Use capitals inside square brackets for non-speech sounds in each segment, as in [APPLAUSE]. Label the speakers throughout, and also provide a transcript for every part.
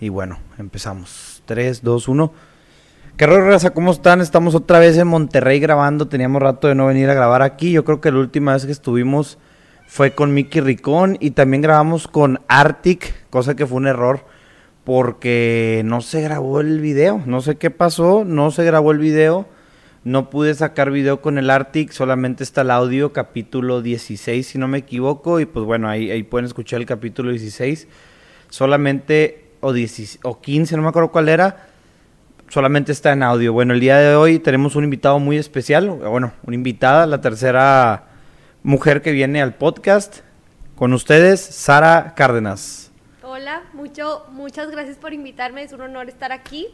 Speaker 1: Y bueno, empezamos. 3, 2, 1. ¿Qué raza? ¿Cómo están? Estamos otra vez en Monterrey grabando. Teníamos rato de no venir a grabar aquí. Yo creo que la última vez que estuvimos fue con Mickey Ricón y también grabamos con Arctic, cosa que fue un error porque no se grabó el video. No sé qué pasó, no se grabó el video. No pude sacar video con el Arctic, solamente está el audio, capítulo 16, si no me equivoco. Y pues bueno, ahí pueden escuchar el capítulo 16. Solamente, o, 10, o 15, no me acuerdo cuál era. Solamente está en audio. Bueno, el día de hoy tenemos un invitado muy especial. Bueno, una invitada, la tercera mujer que viene al podcast. Con ustedes, Sara Cárdenas.
Speaker 2: Hola, mucho, muchas gracias por invitarme. Es un honor estar aquí.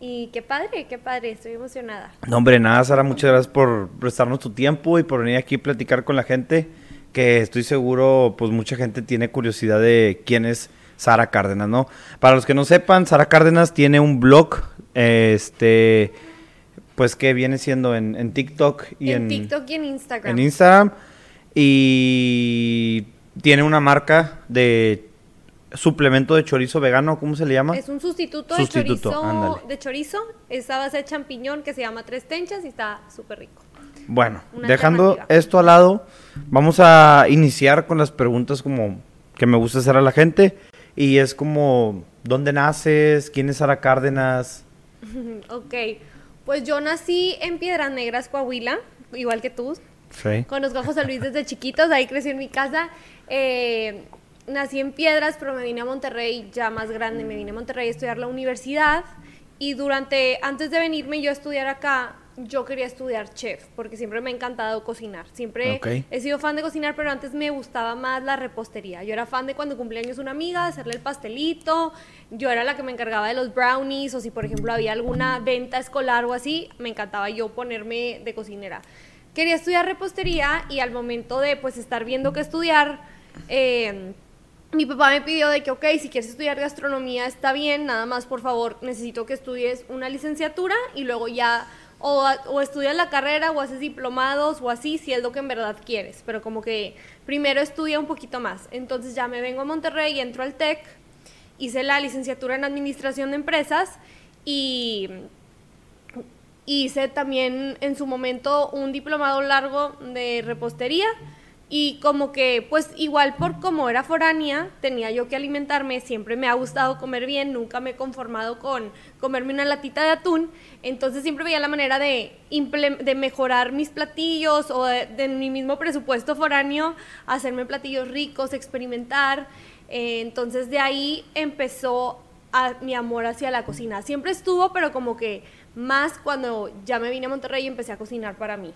Speaker 2: Y qué padre, qué padre, estoy emocionada.
Speaker 1: No, hombre, nada, Sara, muchas gracias por prestarnos tu tiempo y por venir aquí a platicar con la gente, que estoy seguro, pues mucha gente tiene curiosidad de quién es Sara Cárdenas, ¿no? Para los que no sepan, Sara Cárdenas tiene un blog, este, pues que viene siendo en, en TikTok
Speaker 2: y en, en TikTok y en Instagram.
Speaker 1: En Instagram y tiene una marca de suplemento de chorizo vegano, ¿cómo se le llama?
Speaker 2: Es un sustituto, de chorizo de chorizo, es a base de champiñón que se llama Tres Tenchas y está súper rico.
Speaker 1: Bueno, dejando esto al lado, vamos a iniciar con las preguntas como que me gusta hacer a la gente y es como ¿dónde naces? ¿Quién es Sara Cárdenas? [LAUGHS]
Speaker 2: ok, pues yo nací en Piedras Negras, Coahuila, igual que tú. Sí. Conozco a José Luis desde [LAUGHS] chiquitos, ahí crecí en mi casa. Eh, nací en Piedras, pero me vine a Monterrey ya más grande, me vine a Monterrey a estudiar la universidad y durante, antes de venirme yo a estudiar acá, yo quería estudiar chef, porque siempre me ha encantado cocinar. Siempre he sido fan de cocinar, pero antes me gustaba más la repostería. Yo era fan de cuando cumplía años una amiga, hacerle el pastelito. Yo era la que me encargaba de los brownies, o si por ejemplo había alguna venta escolar o así, me encantaba yo ponerme de cocinera. Quería estudiar repostería y al momento de pues estar viendo qué estudiar, eh, mi papá me pidió de que, ok, si quieres estudiar gastronomía está bien, nada más por favor necesito que estudies una licenciatura y luego ya o, o, estudias la carrera o haces diplomados o así, si es lo que en verdad quieres, pero como que primero estudia un poquito más. Entonces ya me vengo a Monterrey, y entro al TEC, hice la licenciatura en administración de empresas y hice también en su momento un diplomado largo de repostería y como que, pues igual por como era foránea, tenía yo que alimentarme, siempre me ha gustado comer bien, nunca me he conformado con comerme una latita de atún, entonces siempre veía la manera de, de mejorar mis platillos o de, mi mismo presupuesto foráneo, hacerme platillos ricos, experimentar, eh, entonces de ahí empezó mi amor hacia la cocina. Siempre estuvo, pero como que más cuando ya me vine a Monterrey y empecé a cocinar para mí.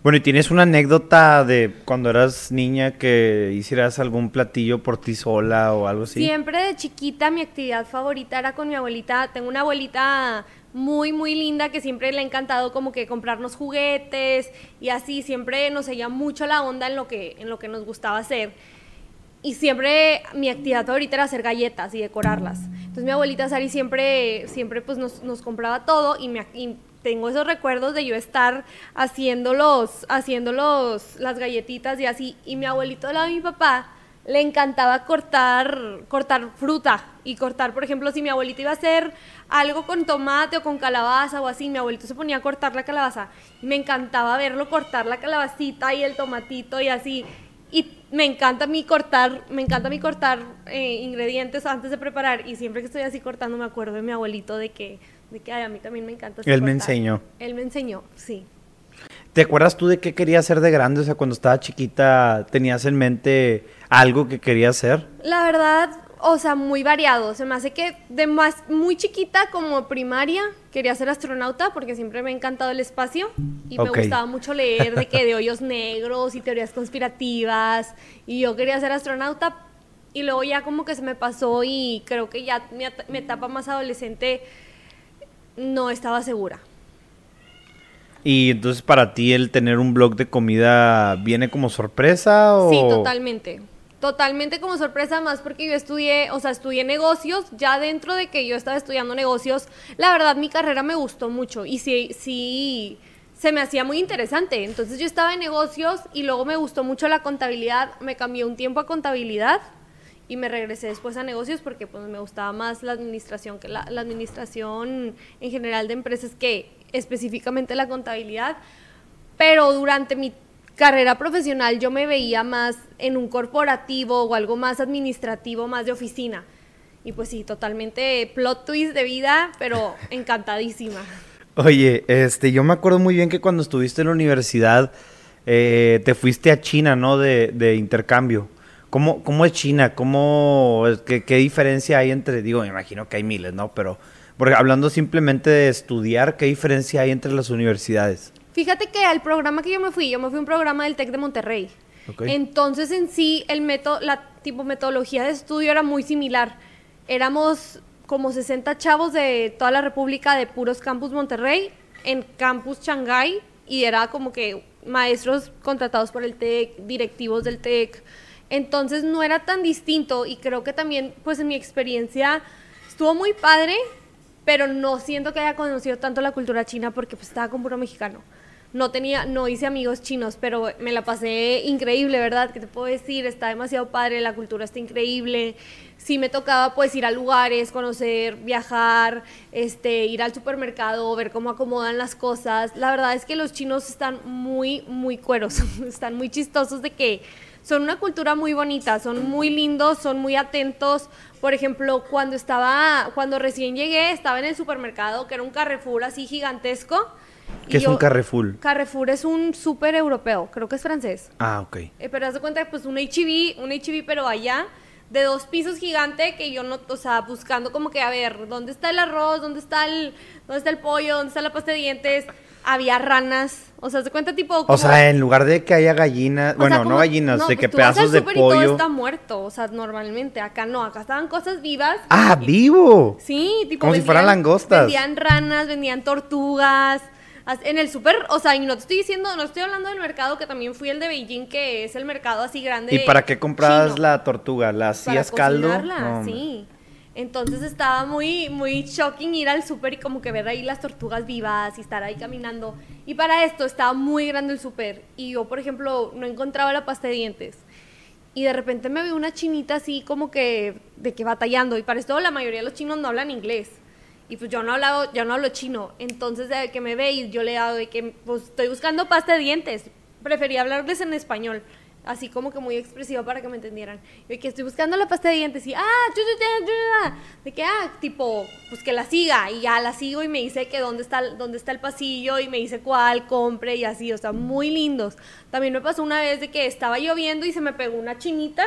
Speaker 1: Bueno, ¿y tienes una anécdota de cuando eras niña que hicieras algún platillo por ti sola o algo así?
Speaker 2: Siempre de chiquita mi actividad favorita era con mi abuelita. Tengo una abuelita muy, muy linda que siempre le ha encantado como que comprarnos juguetes y así. Siempre nos seguía mucho la onda en lo que, en lo que nos gustaba hacer. Y siempre mi actividad favorita era hacer galletas y decorarlas. Entonces mi abuelita Sari siempre, siempre pues nos, nos compraba todo y me, tengo esos recuerdos de yo estar haciendo los, las galletitas y así. Y mi abuelito de mi papá le encantaba cortar, cortar fruta y cortar, por ejemplo, si mi abuelito iba a hacer algo con tomate o con calabaza o así, mi abuelito se ponía a cortar la calabaza y me encantaba verlo cortar la calabacita y el tomatito y así. Y me encanta mí cortar, me encanta mí cortar eh, ingredientes antes de preparar y siempre que estoy así cortando me acuerdo de mi abuelito de que de que a mí también me encanta.
Speaker 1: Él me enseñó.
Speaker 2: Él me enseñó, sí.
Speaker 1: ¿Te acuerdas tú de qué querías hacer de grande? O sea, cuando estaba chiquita, ¿tenías en mente algo que querías hacer?
Speaker 2: La verdad, o sea, muy variado. Se me hace que de más, muy chiquita como primaria, quería ser astronauta porque siempre me ha encantado el espacio y me gustaba mucho leer de que de [LAUGHS] hoyos negros y teorías conspirativas y yo quería ser astronauta y luego ya como que se me pasó y creo que ya mi, mi etapa más adolescente no estaba segura.
Speaker 1: Y entonces para ti el tener un blog de comida viene como sorpresa o
Speaker 2: Sí, totalmente. Totalmente como sorpresa más porque yo estudié, o sea, estudié negocios, ya dentro de que yo estaba estudiando negocios, la verdad mi carrera me gustó mucho y sí sí se me hacía muy interesante. Entonces yo estaba en negocios y luego me gustó mucho la contabilidad, me cambié un tiempo a contabilidad y me regresé después a negocios porque pues me gustaba más la administración que la, la administración en general de empresas que específicamente la contabilidad. Pero durante mi carrera profesional yo me veía más en un corporativo o algo más administrativo, más de oficina. Y pues sí, totalmente plot twist de vida, pero [LAUGHS] encantadísima.
Speaker 1: Oye, este, yo me acuerdo muy bien que cuando estuviste en la universidad eh, te fuiste a China, ¿no? De, de intercambio. ¿Cómo, ¿Cómo, es China? ¿Cómo, qué, qué, diferencia hay entre, digo, me imagino que hay miles, ¿no? Pero, porque hablando simplemente de estudiar, ¿qué diferencia hay entre las universidades?
Speaker 2: Fíjate que al programa que yo me fui, yo me fui a un programa del TEC de Monterrey. Entonces, en sí, el método, la tipo metodología de estudio era muy similar. Éramos como 60 chavos de toda la República de puros campus Monterrey, en campus Shanghai, y era como que maestros contratados por el TEC, directivos del TEC, entonces no era tan distinto y creo que también, pues en mi experiencia, estuvo muy padre, pero no siento que haya conocido tanto la cultura china porque pues estaba con puro mexicano. No tenía, no hice amigos chinos, pero me la pasé increíble, ¿verdad? ¿Qué te puedo decir? Está demasiado padre, la cultura está increíble. Sí me tocaba pues ir a lugares, conocer, viajar, este, ir al supermercado, ver cómo acomodan las cosas. La verdad es que los chinos están muy, muy cueros, [LAUGHS] están muy chistosos de que son una cultura muy bonita, son muy lindos, son muy atentos. Por ejemplo, cuando estaba, cuando recién llegué, estaba en el supermercado, que era un Carrefour así gigantesco.
Speaker 1: ¿Qué es un Carrefour?
Speaker 2: Carrefour es un súper europeo, creo que es francés.
Speaker 1: Ah, ok.
Speaker 2: Eh, pero haz de cuenta, pues un HB, un HB, pero allá, de dos pisos gigante, que yo no, o sea, buscando como que, a ver, ¿dónde está el arroz? ¿Dónde está el, dónde está el pollo? ¿Dónde está la pasta de dientes? Había ranas. O sea, se cuenta tipo.
Speaker 1: o sea, en lugar de que haya gallinas, bueno, no gallinas, de pues que pedazos de pollo. Y todo
Speaker 2: está muerto, o sea, normalmente. Acá no, acá estaban cosas vivas.
Speaker 1: Ah, vivo.
Speaker 2: Sí,
Speaker 1: tipo. Como si fueran langostas.
Speaker 2: Vendían ranas, vendían tortugas. En el súper, o sea, y no te estoy diciendo, no estoy hablando del mercado que también fui el de Beijing, que es el mercado así grande.
Speaker 1: ¿Y para qué comprabas la tortuga? ¿La hacías caldo?
Speaker 2: sí. Entonces estaba muy, muy shocking ir al súper y como que ver ahí las tortugas vivas y estar ahí caminando. Y para esto estaba muy grande el súper. Y yo, por ejemplo, no encontraba la pasta de dientes. Y de repente me vi una chinita así como que, de que batallando. Y para esto la mayoría de los chinos no hablan inglés. Y pues yo no hablaba, yo no hablo chino. Entonces de que me ve yo le hago de que pues estoy buscando pasta de dientes. Prefería hablarles en español así como que muy expresivo para que me entendieran. Y que estoy buscando la pasta de dientes y, ah, de que, ah, tipo, pues que la siga. Y ya la sigo y me dice que dónde está, dónde está el pasillo y me dice cuál, compre y así, o sea, muy lindos. También me pasó una vez de que estaba lloviendo y se me pegó una chinita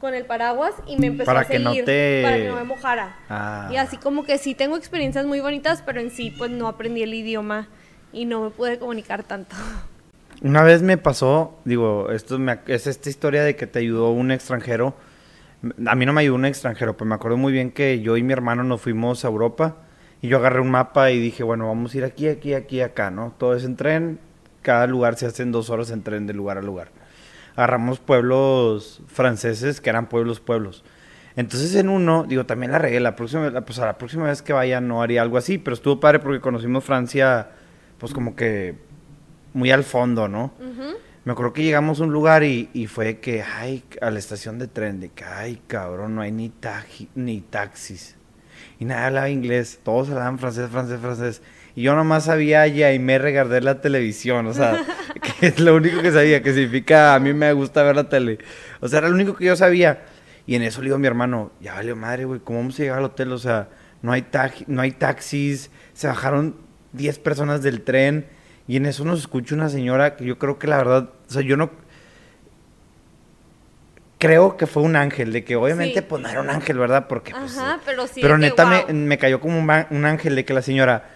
Speaker 2: con el paraguas y me empezó a seguir para que no me mojara. Ah. Y así como que sí tengo experiencias muy bonitas, pero en sí pues no aprendí el idioma y no me pude comunicar tanto. [LAUGHS]
Speaker 1: Una vez me pasó, digo, esto es esta historia de que te ayudó un extranjero. A mí no me ayudó un extranjero, pero me acuerdo muy bien que yo y mi hermano nos fuimos a Europa y yo agarré un mapa y dije, bueno, vamos a ir aquí, aquí, aquí, acá, ¿no? Todo es en tren, cada lugar se hace en dos horas en tren de lugar a lugar. Agarramos pueblos franceses que eran pueblos, pueblos. Entonces en uno, digo, también la regué, la próxima, pues a la próxima vez que vaya no haría algo así, pero estuvo padre porque conocimos Francia, pues como que muy al fondo, ¿no? Me acuerdo que llegamos a un lugar y, y, fue que, ay, a la estación de tren, de que, ay, cabrón, no hay ni, ni taxis. Y nadie hablaba inglés, todos hablaban francés, francés, francés. Y yo nomás sabía ya y me regardé la televisión, o sea, [LAUGHS] que es lo único que sabía, que significa a mí me gusta ver la tele. O sea, era lo único que yo sabía. Y en eso le digo a mi hermano, ya vale madre, güey, ¿cómo vamos a llegar al hotel? O sea, no hay, no hay taxis, se bajaron 10 personas del tren y en eso nos escucha una señora que yo creo que la verdad, o sea, yo no creo que fue un ángel, de que obviamente pues no era un ángel, ¿verdad? Porque pues,
Speaker 2: Ajá, pero sí.
Speaker 1: Pero neta me, me, cayó como un, un, ángel de que la señora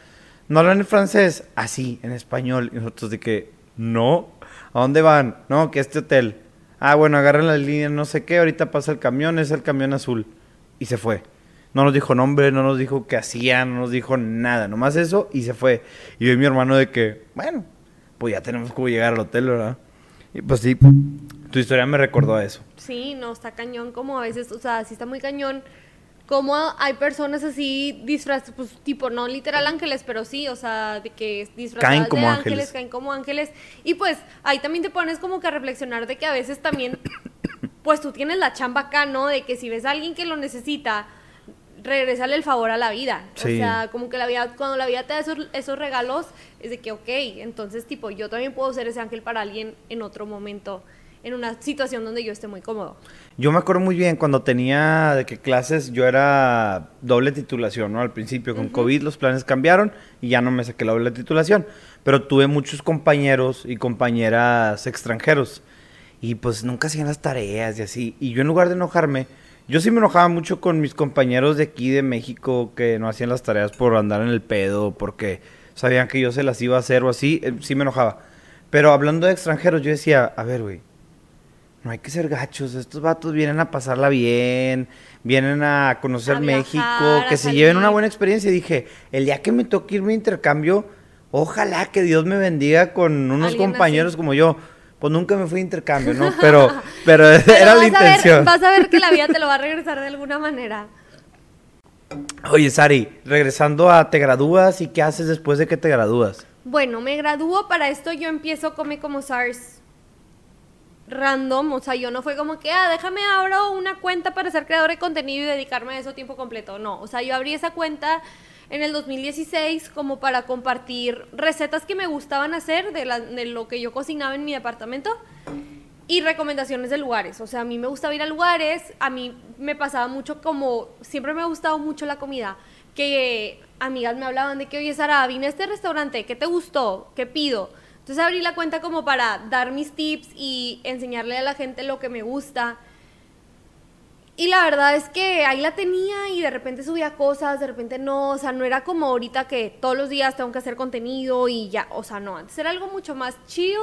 Speaker 1: no habla en francés, así, en español. Y nosotros de que, no, ¿a dónde van? No, que este hotel. Ah, bueno, agarren la línea, no sé qué, ahorita pasa el camión, es el camión azul. Y se fue. No nos dijo nombre, no nos dijo qué hacía, no nos dijo nada, nomás eso y se fue. Y yo y mi hermano de que, bueno, pues ya tenemos que llegar al hotel, ¿verdad? Y pues sí, tu historia me recordó a eso.
Speaker 2: Sí, no, está cañón como a veces, o sea, sí está muy cañón como hay personas así disfrazadas, pues tipo, no literal ángeles, pero sí, o sea, de que disfrazadas
Speaker 1: caen como
Speaker 2: de
Speaker 1: ángeles,
Speaker 2: ángeles, caen como ángeles. Y pues ahí también te pones como que a reflexionar de que a veces también [COUGHS] pues tú tienes la chamba acá, ¿no? De que si ves a alguien que lo necesita, regresarle el favor a la vida. O sea, como que la vida, cuando la vida te da esos, esos regalos, es de que, ok, entonces tipo, yo también puedo ser ese ángel para alguien en otro momento en una situación donde yo esté muy cómodo.
Speaker 1: Yo me acuerdo muy bien cuando tenía de que clases, yo era doble titulación, ¿no? Al principio con COVID los planes cambiaron y ya no me saqué la doble titulación, pero tuve muchos compañeros y compañeras extranjeros y pues nunca hacían las tareas y así. Y yo en lugar de enojarme, yo sí me enojaba mucho con mis compañeros de aquí de México que no hacían las tareas por andar en el pedo, porque sabían que yo se las iba a hacer o así, eh, sí me enojaba. Pero hablando de extranjeros, yo decía, a ver, güey, no hay que ser gachos, estos vatos vienen a pasarla bien, vienen a conocer México, que se lleven una buena experiencia. Y dije, el día que me toque irme a intercambio, ojalá que Dios me bendiga con unos compañeros como yo. Pues nunca me fui a intercambio, ¿no? [LAUGHS] Pero, pero, [LAUGHS] era la intención.
Speaker 2: vas a ver que la vida te lo va a regresar de alguna manera.
Speaker 1: Oye, Sari, regresando a te gradúas y qué haces después de que te gradúas.
Speaker 2: Bueno, me gradúo, para esto yo empiezo Come como SARS random, o sea, yo no fue como que, ah, déjame abro una cuenta para ser creador de contenido y dedicarme a eso tiempo completo, no, o sea, yo abrí esa cuenta en el 2016 como para compartir recetas que me gustaban hacer de, lo que yo cocinaba en mi departamento y recomendaciones de lugares, o sea, a mí me gustaba ir a lugares, a mí me pasaba mucho como, siempre me ha gustado mucho la comida, que amigas me hablaban de que, oye, Sara, vine a este restaurante, ¿qué te gustó? ¿Qué pido? Entonces abrí la cuenta como para dar mis tips y enseñarle a la gente lo que me gusta. Y la verdad es que ahí la tenía y de repente subía cosas, de repente no, o sea, no era como ahorita que todos los días tengo que hacer contenido y ya, o sea, no, antes era algo mucho más chill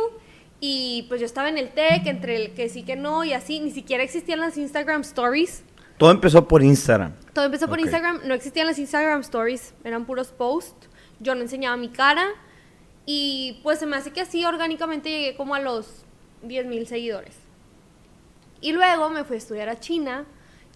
Speaker 2: y pues yo estaba en el tech, entre el que sí que no y así, ni siquiera existían las Instagram Stories.
Speaker 1: Todo empezó por Instagram.
Speaker 2: Todo empezó por Instagram, no existían las Instagram Stories, eran puros posts, yo no enseñaba mi cara y pues se me hace que así orgánicamente llegué como a los 10 mil seguidores. Y luego me fui a estudiar a China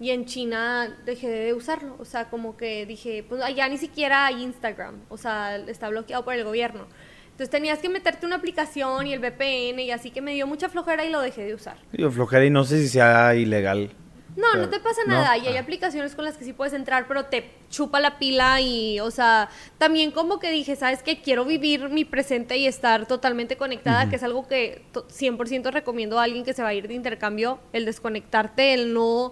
Speaker 2: y en China dejé de usarlo. O sea, como que dije, pues allá ni siquiera hay Instagram. O sea, está bloqueado por el gobierno. Entonces tenías que meterte una aplicación y el VPN y así que me dio mucha flojera y lo dejé de usar.
Speaker 1: Yo flojera y no sé si sea ilegal
Speaker 2: no, no te pasa nada. Y hay ah. aplicaciones con las que sí puedes entrar, pero te chupa la pila y, o sea, también como que dije, ¿sabes qué? Quiero vivir mi presente y estar totalmente conectada, que es algo que 100% recomiendo a alguien que se va a ir de intercambio, el desconectarte, el no...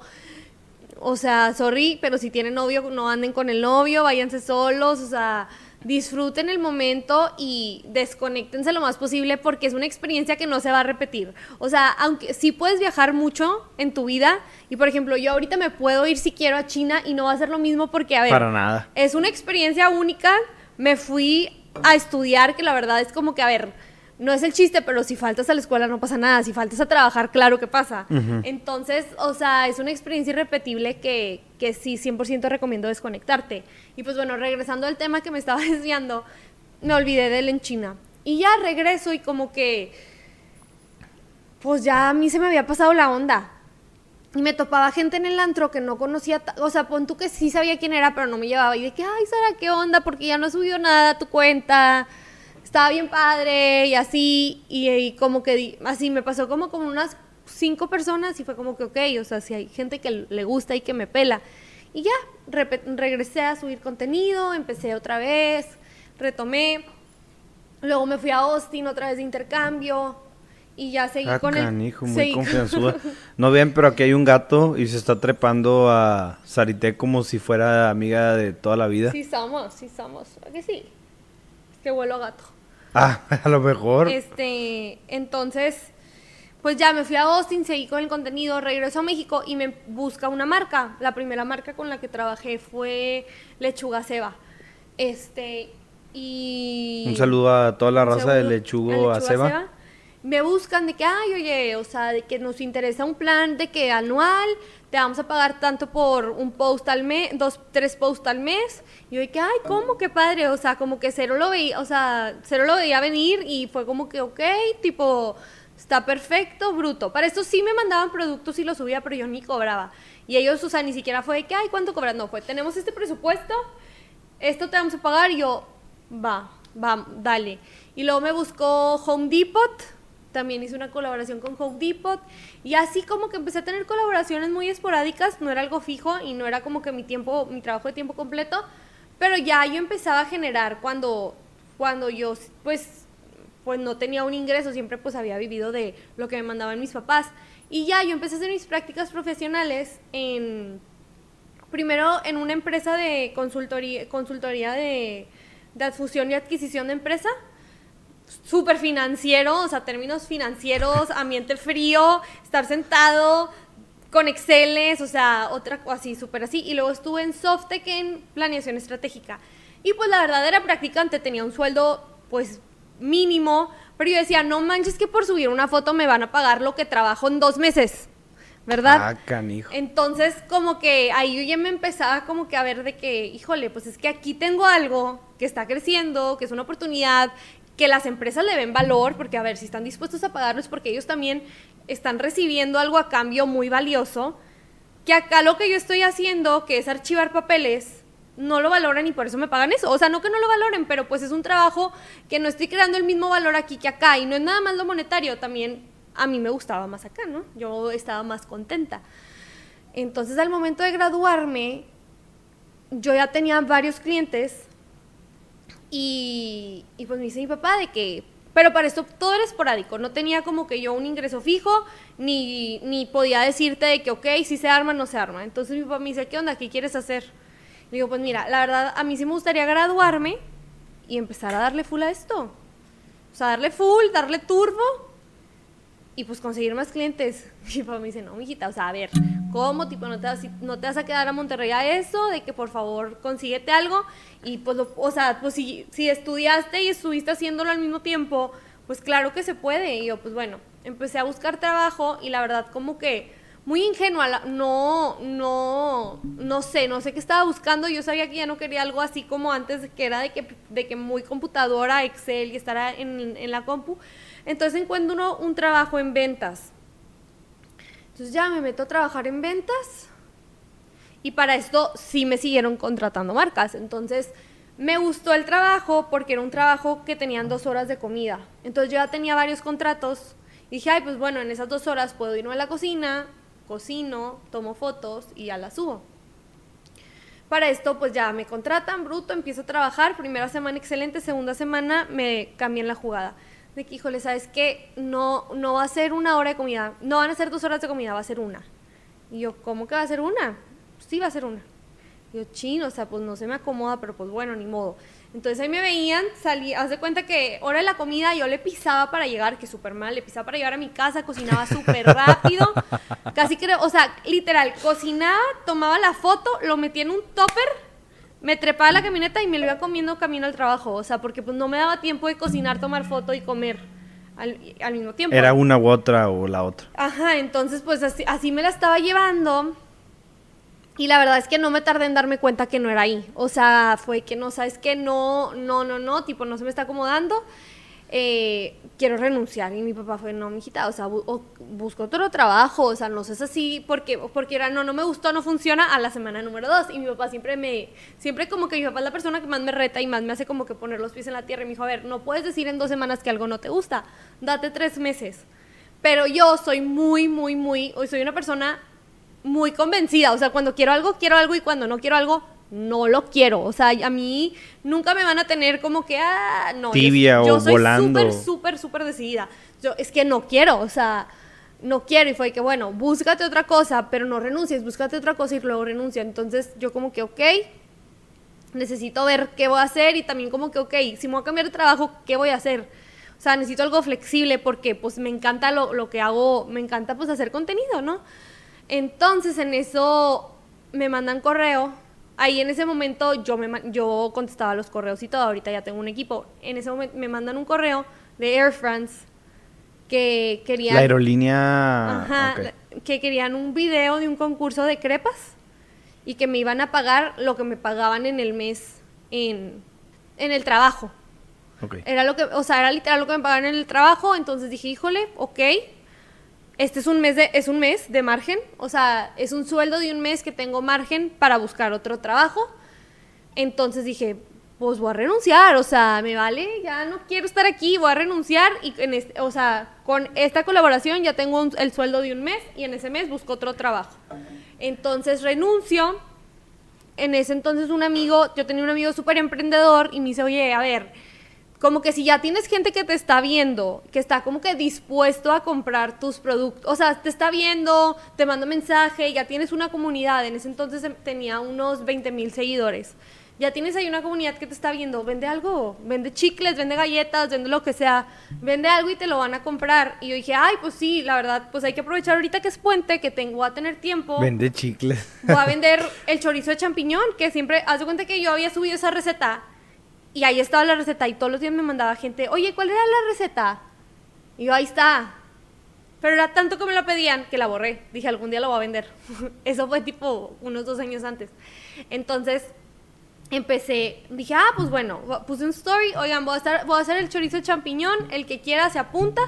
Speaker 2: O sea, sorry, pero si tienen novio, no anden con el novio, váyanse solos, o sea disfruten el momento y desconectense lo más posible porque es una experiencia que no se va a repetir. O sea, aunque sí puedes viajar mucho en tu vida y por ejemplo, yo ahorita me puedo ir si quiero a China y no va a ser lo mismo porque a ver,
Speaker 1: para nada.
Speaker 2: Es una experiencia única. Me fui a estudiar que la verdad es como que a ver, no es el chiste, pero si faltas a la escuela no pasa nada, si faltas a trabajar, claro que pasa. Entonces, o sea, es una experiencia irrepetible que, que sí, 100% recomiendo desconectarte. Y pues bueno, regresando al tema que me estaba [LAUGHS] desviando, me olvidé de él en China. Y ya regreso y como que, pues ya a mí se me había pasado la onda. Y me topaba gente en el antro que no conocía, o sea, pon tú que sí sabía quién era, pero no me llevaba. Y de que, ay, Sara, ¿qué onda? Porque ya no he subido nada a tu cuenta estaba bien padre y así, y, como que así me pasó como como unas cinco personas y fue como que, ok, o sea, si hay gente que le gusta y que me pela. Y ya, regresé a subir contenido, empecé otra vez, retomé, luego me fui a Austin otra vez de intercambio y ya seguí ah, con
Speaker 1: canijo, muy confianzuda. [LAUGHS] No ven, pero aquí hay un gato y se está trepando a Sarité como si fuera amiga de toda la vida.
Speaker 2: Sí somos, sí somos, que sí. Que vuelo a gato.
Speaker 1: Ah, [LAUGHS] a lo mejor.
Speaker 2: Este, entonces, pues ya me fui a Austin, seguí con el contenido, regreso a México y me busca una marca. La primera marca con la que trabajé fue Lechuga Ceba. Este, y...
Speaker 1: Un saludo a toda la raza de Lechugo a Ceba.
Speaker 2: Me buscan de que, ay, oye, o sea, de que nos interesa un plan de que anual te vamos a pagar tanto por un post al mes, dos, tres posts al mes. Y yo dije, ay, ¿cómo? Qué padre. O sea, como que cero lo veía, o sea, cero lo veía venir y fue como que, ok, tipo, está perfecto, bruto. Para esto sí me mandaban productos y los subía, pero yo ni cobraba. Y ellos, o sea, ni siquiera fue de que, ay, ¿cuánto cobran? No, fue, tenemos este presupuesto, esto te vamos a pagar. Y yo, va, va, dale. Y luego me buscó Home Depot también hice una colaboración con Home Depot y así como que empecé a tener colaboraciones muy esporádicas, no era algo fijo y no era como que mi tiempo, mi trabajo de tiempo completo, pero ya yo empezaba a generar cuando, cuando yo pues, pues no tenía un ingreso, siempre pues había vivido de lo que me mandaban mis papás. Y ya yo empecé a hacer mis prácticas profesionales en, primero en una empresa de consultoría, consultoría de, de fusión y adquisición de empresa, súper financiero, o sea, términos financieros, [LAUGHS] ambiente frío, estar sentado con Exceles, o sea, otra cosa así, súper así. Y luego estuve en Softec en planeación estratégica. Y pues la verdad era practicante, tenía un sueldo pues mínimo, pero yo decía, no manches que por subir una foto me van a pagar lo que trabajo en dos meses. ¿verdad?
Speaker 1: Ah, canijo.
Speaker 2: Entonces, como que ahí yo ya me empezaba como que a ver de que, híjole, pues es que aquí tengo algo que está creciendo, que es una oportunidad, que las empresas le ven valor, porque a ver, si están dispuestos a pagarlo es porque ellos también están recibiendo algo a cambio muy valioso, que acá lo que yo estoy haciendo, que es archivar papeles, no lo valoran y por eso me pagan eso. O sea, no que no lo valoren, pero pues es un trabajo que no estoy creando el mismo valor aquí que acá y no es nada más lo monetario, también a mí me gustaba más acá, ¿no? Yo estaba más contenta. Entonces, al momento de graduarme, yo ya tenía varios clientes y, pues me dice mi papá de que, pero para esto todo era esporádico, no tenía como que yo un ingreso fijo, ni, ni podía decirte de que, ok, si se arma, no se arma. Entonces mi papá me dice, ¿qué onda? ¿Qué quieres hacer? Y digo, pues mira, la verdad, a mí sí me gustaría graduarme y empezar a darle full a esto. O sea, darle full, darle turbo y pues conseguir más clientes. [LAUGHS] Mi papá me dice, no, mijita, o sea, a ver, ¿cómo? Tipo, no te, vas, no te vas a quedar a Monterrey a eso, de que por favor consíguete algo. Y pues, o sea, pues si, si estudiaste y estuviste haciéndolo al mismo tiempo, pues claro que se puede. Y yo, pues bueno, empecé a buscar trabajo y la verdad como que muy ingenua, no, no, no sé, no sé qué estaba buscando, yo sabía que ya no quería algo así como antes, que era de que, de que muy computadora, Excel y estar en, en la compu, entonces encuentro uno, un trabajo en ventas. Entonces ya me meto a trabajar en ventas y para esto sí me siguieron contratando marcas. Entonces me gustó el trabajo porque era un trabajo que tenían dos horas de comida. Entonces yo ya tenía varios contratos y dije, ay, pues bueno, en esas dos horas puedo irme a la cocina, cocino, tomo fotos y ya las subo. Para esto, pues ya me contratan, bruto, empiezo a trabajar. Primera semana excelente, segunda semana me cambian la jugada de que, híjole, ¿sabes qué? No, no va a ser una hora de comida, no van a ser dos horas de comida, va a ser una. Y yo, ¿cómo que va a ser una? Sí, va a ser una. Y yo, chino, o sea, pues no se me acomoda, pero pues bueno, ni modo. Entonces ahí me veían, salí, haz de cuenta que hora de la comida yo le pisaba para llegar, que súper mal, le pisaba para llegar a mi casa, cocinaba súper [LAUGHS] rápido, casi creo, o sea, literal, cocinaba, tomaba la foto, lo metía en un topper me trepaba a la camioneta y me lo iba comiendo camino al trabajo, o sea, porque pues no me daba tiempo de cocinar, tomar foto y comer al, mismo tiempo.
Speaker 1: Era una u otra o la otra.
Speaker 2: Ajá, entonces pues así, así me la estaba llevando y la verdad es que no me tardé en darme cuenta que no era ahí, o sea, fue que no, sabes que no, no, no, no, tipo no se me está acomodando eh, quiero renunciar. Y mi papá fue, no, mijita, o sea, busco otro trabajo, o sea, no sé, es así, porque, porque era, no, no me gustó, no funciona, a la semana número dos. Y mi papá siempre me, siempre como que mi papá es la persona que más me reta y más me hace como que poner los pies en la tierra. Y me dijo, a ver, no puedes decir en dos semanas que algo no te gusta, date tres meses. Pero yo soy muy, muy, muy, hoy soy una persona muy convencida, o sea, cuando quiero algo, quiero algo y cuando no quiero algo, no lo quiero. O sea, a mí nunca me van a tener como que, ah, no.
Speaker 1: Tibia yo,
Speaker 2: o soy súper, súper, súper decidida. Yo, es que no quiero, o sea, no quiero. Y fue que, bueno, búscate otra cosa, pero no renuncies, búscate otra cosa y luego renuncia. Entonces yo como que, ok, necesito ver qué voy a hacer y también como que, ok, si me voy a cambiar de trabajo, ¿qué voy a hacer? O sea, necesito algo flexible porque pues me encanta lo, lo que hago, me encanta pues hacer contenido, ¿no? Entonces en eso me mandan correo ahí en ese momento yo, me, yo contestaba los correos y todo, ahorita ya tengo un equipo. En ese momento me mandan un correo de Air France que querían...
Speaker 1: La aerolínea...
Speaker 2: Ajá, que querían un video de un concurso de crepas y que me iban a pagar lo que me pagaban en el mes en, en el trabajo. Era lo que, o sea, era literal lo que me pagaban en el trabajo, entonces dije, híjole, ok, este es un mes de, es un mes de margen, o sea, es un sueldo de un mes que tengo margen para buscar otro trabajo. Entonces dije, pues voy a renunciar, o sea, me vale, ya no quiero estar aquí, voy a renunciar y este, o sea, con esta colaboración ya tengo el sueldo de un mes y en ese mes busco otro trabajo. Entonces renuncio. En ese entonces un amigo, yo tenía un amigo súper emprendedor y me dice, oye, a ver, como que si ya tienes gente que te está viendo, que está como que dispuesto a comprar tus productos, o sea, te está viendo, te manda mensaje, ya tienes una comunidad, en ese entonces tenía unos 20 mil seguidores ya tienes ahí una comunidad que te está viendo, vende algo, vende chicles, vende galletas, vende lo que sea, vende algo y te lo van a comprar. Y yo dije, ay, pues sí, la verdad, pues hay que aprovechar ahorita que es puente, que tengo a tener tiempo.
Speaker 1: Vende chicles.
Speaker 2: Voy a [LAUGHS] vender el chorizo de champiñón, que siempre, haz de cuenta que yo había subido esa receta y ahí estaba la receta y todos los días me mandaba gente, oye, ¿cuál era la receta? Y yo, ahí está. Pero era tanto que me la pedían que la borré. Dije, algún día lo voy a vender. [LAUGHS] Eso fue tipo unos dos años antes. Entonces, empecé, dije, ah, pues bueno, puse un story, oigan, voy a, estar, voy a hacer el chorizo de champiñón, el que quiera se apunta.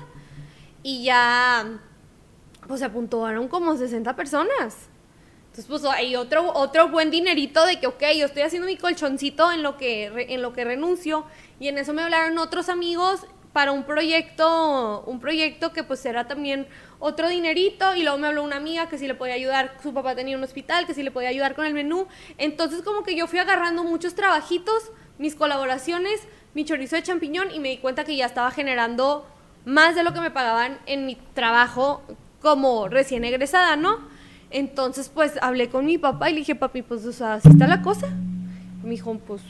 Speaker 2: Y ya, pues se apuntaron como 60 personas. Entonces, pues hay otro, otro buen dinerito de que, ok, yo estoy haciendo mi colchoncito en lo, que, en lo que renuncio. Y en eso me hablaron otros amigos para un proyecto, un proyecto que pues era también otro dinerito y luego me habló una amiga que sí le podía ayudar, su papá tenía un hospital, que sí le podía ayudar con el menú. Entonces como que yo fui agarrando muchos trabajitos, mis colaboraciones, mi chorizo de champiñón y me di cuenta que ya estaba generando más de lo que me pagaban en mi trabajo como recién egresada, ¿no? Entonces pues hablé con mi papá y le dije, papi, pues o sea, ¿así está la cosa? Me dijo, pues...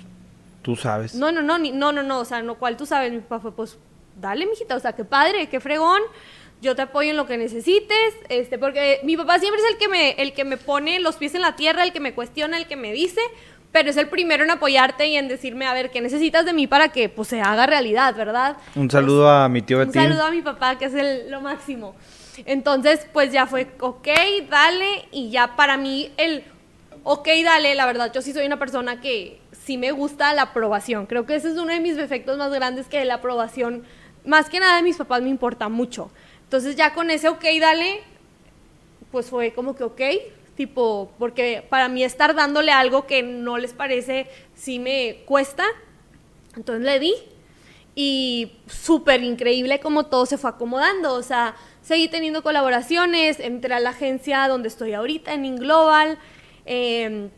Speaker 1: Tú sabes.
Speaker 2: No, no, no, no, no, no, o sea, no, ¿cuál tú sabes? Mi papá fue, pues, dale, mijita, o sea, qué padre, qué fregón yo te apoyo en lo que necesites, este, porque mi papá siempre es el que me, el que me pone los pies en la tierra, el que me cuestiona, el que me dice, pero es el primero en apoyarte y en decirme, a ver, ¿qué necesitas de mí para que pues, se haga realidad, verdad?
Speaker 1: Un saludo a mi tío
Speaker 2: Betín. Un saludo a mi papá, que es el, lo máximo. Entonces, pues ya fue, ok, dale, y ya para mí el, ok, dale, la verdad, yo sí soy una persona que sí me gusta la aprobación. Creo que ese es uno de mis defectos más grandes que la aprobación, más que nada de mis papás me importa mucho. Entonces ya con ese ok, dale, pues fue como que ok, tipo, porque para mí estar dándole algo que no les parece, sí me cuesta. Entonces le di y súper increíble como todo se fue acomodando. O sea, seguí teniendo colaboraciones, entré a la agencia donde estoy ahorita, en Inglobal. Eh,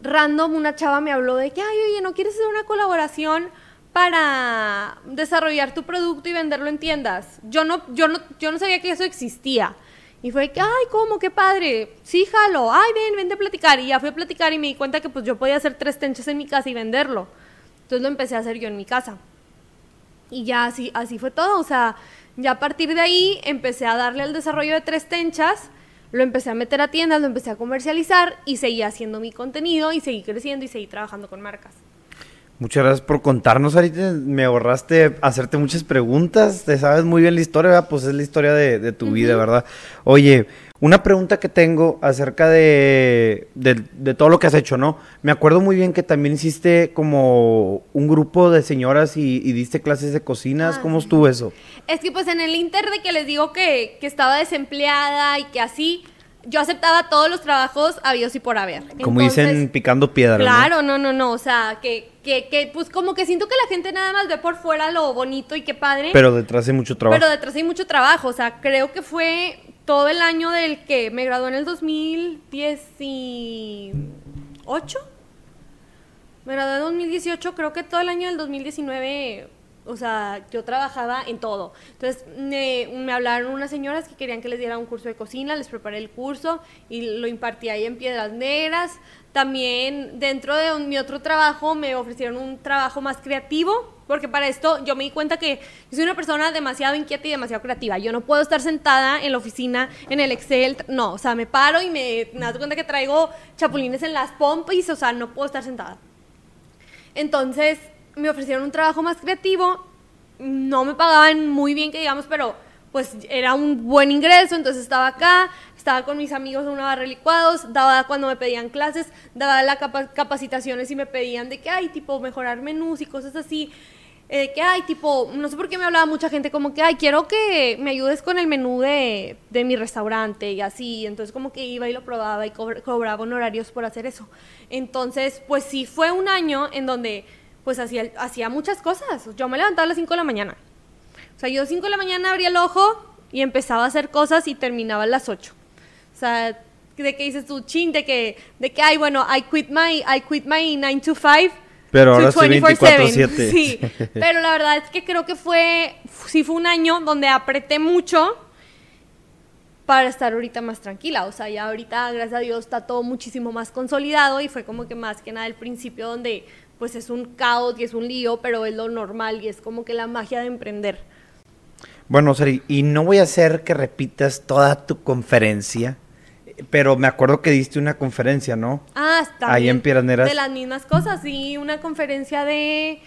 Speaker 2: random, una chava me habló de que, ay, oye, ¿no quieres hacer una colaboración? para desarrollar tu producto y venderlo en tiendas. Yo no, yo no, yo no sabía que eso existía. Y fue que, ay, ¿cómo? Qué padre. Sí, jalo. Ay, ven, vente a platicar. Y ya fui a platicar y me di cuenta que pues yo podía hacer tres tenchas en mi casa y venderlo. Entonces lo empecé a hacer yo en mi casa. Y ya así, así fue todo. O sea, ya a partir de ahí empecé a darle al desarrollo de tres tenchas. Lo empecé a meter a tiendas, lo empecé a comercializar y seguí haciendo mi contenido y seguí creciendo y seguí trabajando con marcas.
Speaker 1: Muchas gracias por contarnos ahorita. Me ahorraste hacerte muchas preguntas. Te sabes muy bien la historia, ¿verdad? pues es la historia de, tu vida, ¿verdad? Oye, una pregunta que tengo acerca de, de, todo lo que has hecho, ¿no? Me acuerdo muy bien que también hiciste como un grupo de señoras y, diste clases de cocinas. Ah, ¿Cómo estuvo eso?
Speaker 2: Es que pues en el inter de que les digo que, que estaba desempleada y que así yo aceptaba todos los trabajos habidos y por haber.
Speaker 1: Como dicen, picando piedra.
Speaker 2: Claro, ¿no? no, no, O sea, que, que, que, pues como que siento que la gente nada más ve por fuera lo bonito y qué padre.
Speaker 1: Pero detrás hay mucho trabajo.
Speaker 2: Pero detrás hay mucho trabajo. O sea, creo que fue todo el año del que me gradué en el 2018. Me gradué en 2018, creo que todo el año del 2019 o sea, yo trabajaba en todo. Entonces me, hablaron unas señoras que querían que les diera un curso de cocina, les preparé el curso y lo impartí ahí en Piedras Negras. También dentro de mi otro trabajo me ofrecieron un trabajo más creativo, porque para esto yo me di cuenta que yo soy una persona demasiado inquieta y demasiado creativa. Yo no puedo estar sentada en la oficina, en el Excel, no, o sea, me paro y me, me doy cuenta que traigo chapulines en las pompis, o sea, no puedo estar sentada. Entonces, me ofrecieron un trabajo más creativo, no me pagaban muy bien, que digamos, pero pues era un buen ingreso, entonces estaba acá, estaba con mis amigos en una barra de licuados, daba cuando me pedían clases, daba las capacitaciones y me pedían de que hay, tipo, mejorar menús y cosas así. Eh, que hay, tipo, no sé por qué me hablaba mucha gente como que, ay, quiero que me ayudes con el menú de, de mi restaurante y así. Entonces como que iba y lo probaba y cobraba honorarios por hacer eso. Entonces, pues sí, fue un año en donde pues hacía, hacía muchas cosas. Yo me levantaba a las 5 de la mañana. O sea, yo a las 5 de la mañana abría el ojo y empezaba a hacer cosas y terminaba a las 8. O sea, de que dices tú, chin, de que, de que, ay, bueno, I quit my, I quit my 9 to 5.
Speaker 1: Pero ahora estoy 24-7.
Speaker 2: Sí, pero la verdad es que creo que fue, sí fue un año donde apreté mucho para estar ahorita más tranquila. O sea, ya ahorita, gracias a Dios, está todo muchísimo más consolidado y fue como que más que nada el principio donde pues es un caos y es un lío, pero es lo normal y es como que la magia de emprender.
Speaker 1: Bueno, Sari, y no voy a hacer que repitas toda tu conferencia, pero me acuerdo que diste una conferencia, ¿no?
Speaker 2: Ah, está.
Speaker 1: Ahí en Piraneras.
Speaker 2: De las mismas cosas, sí, una conferencia de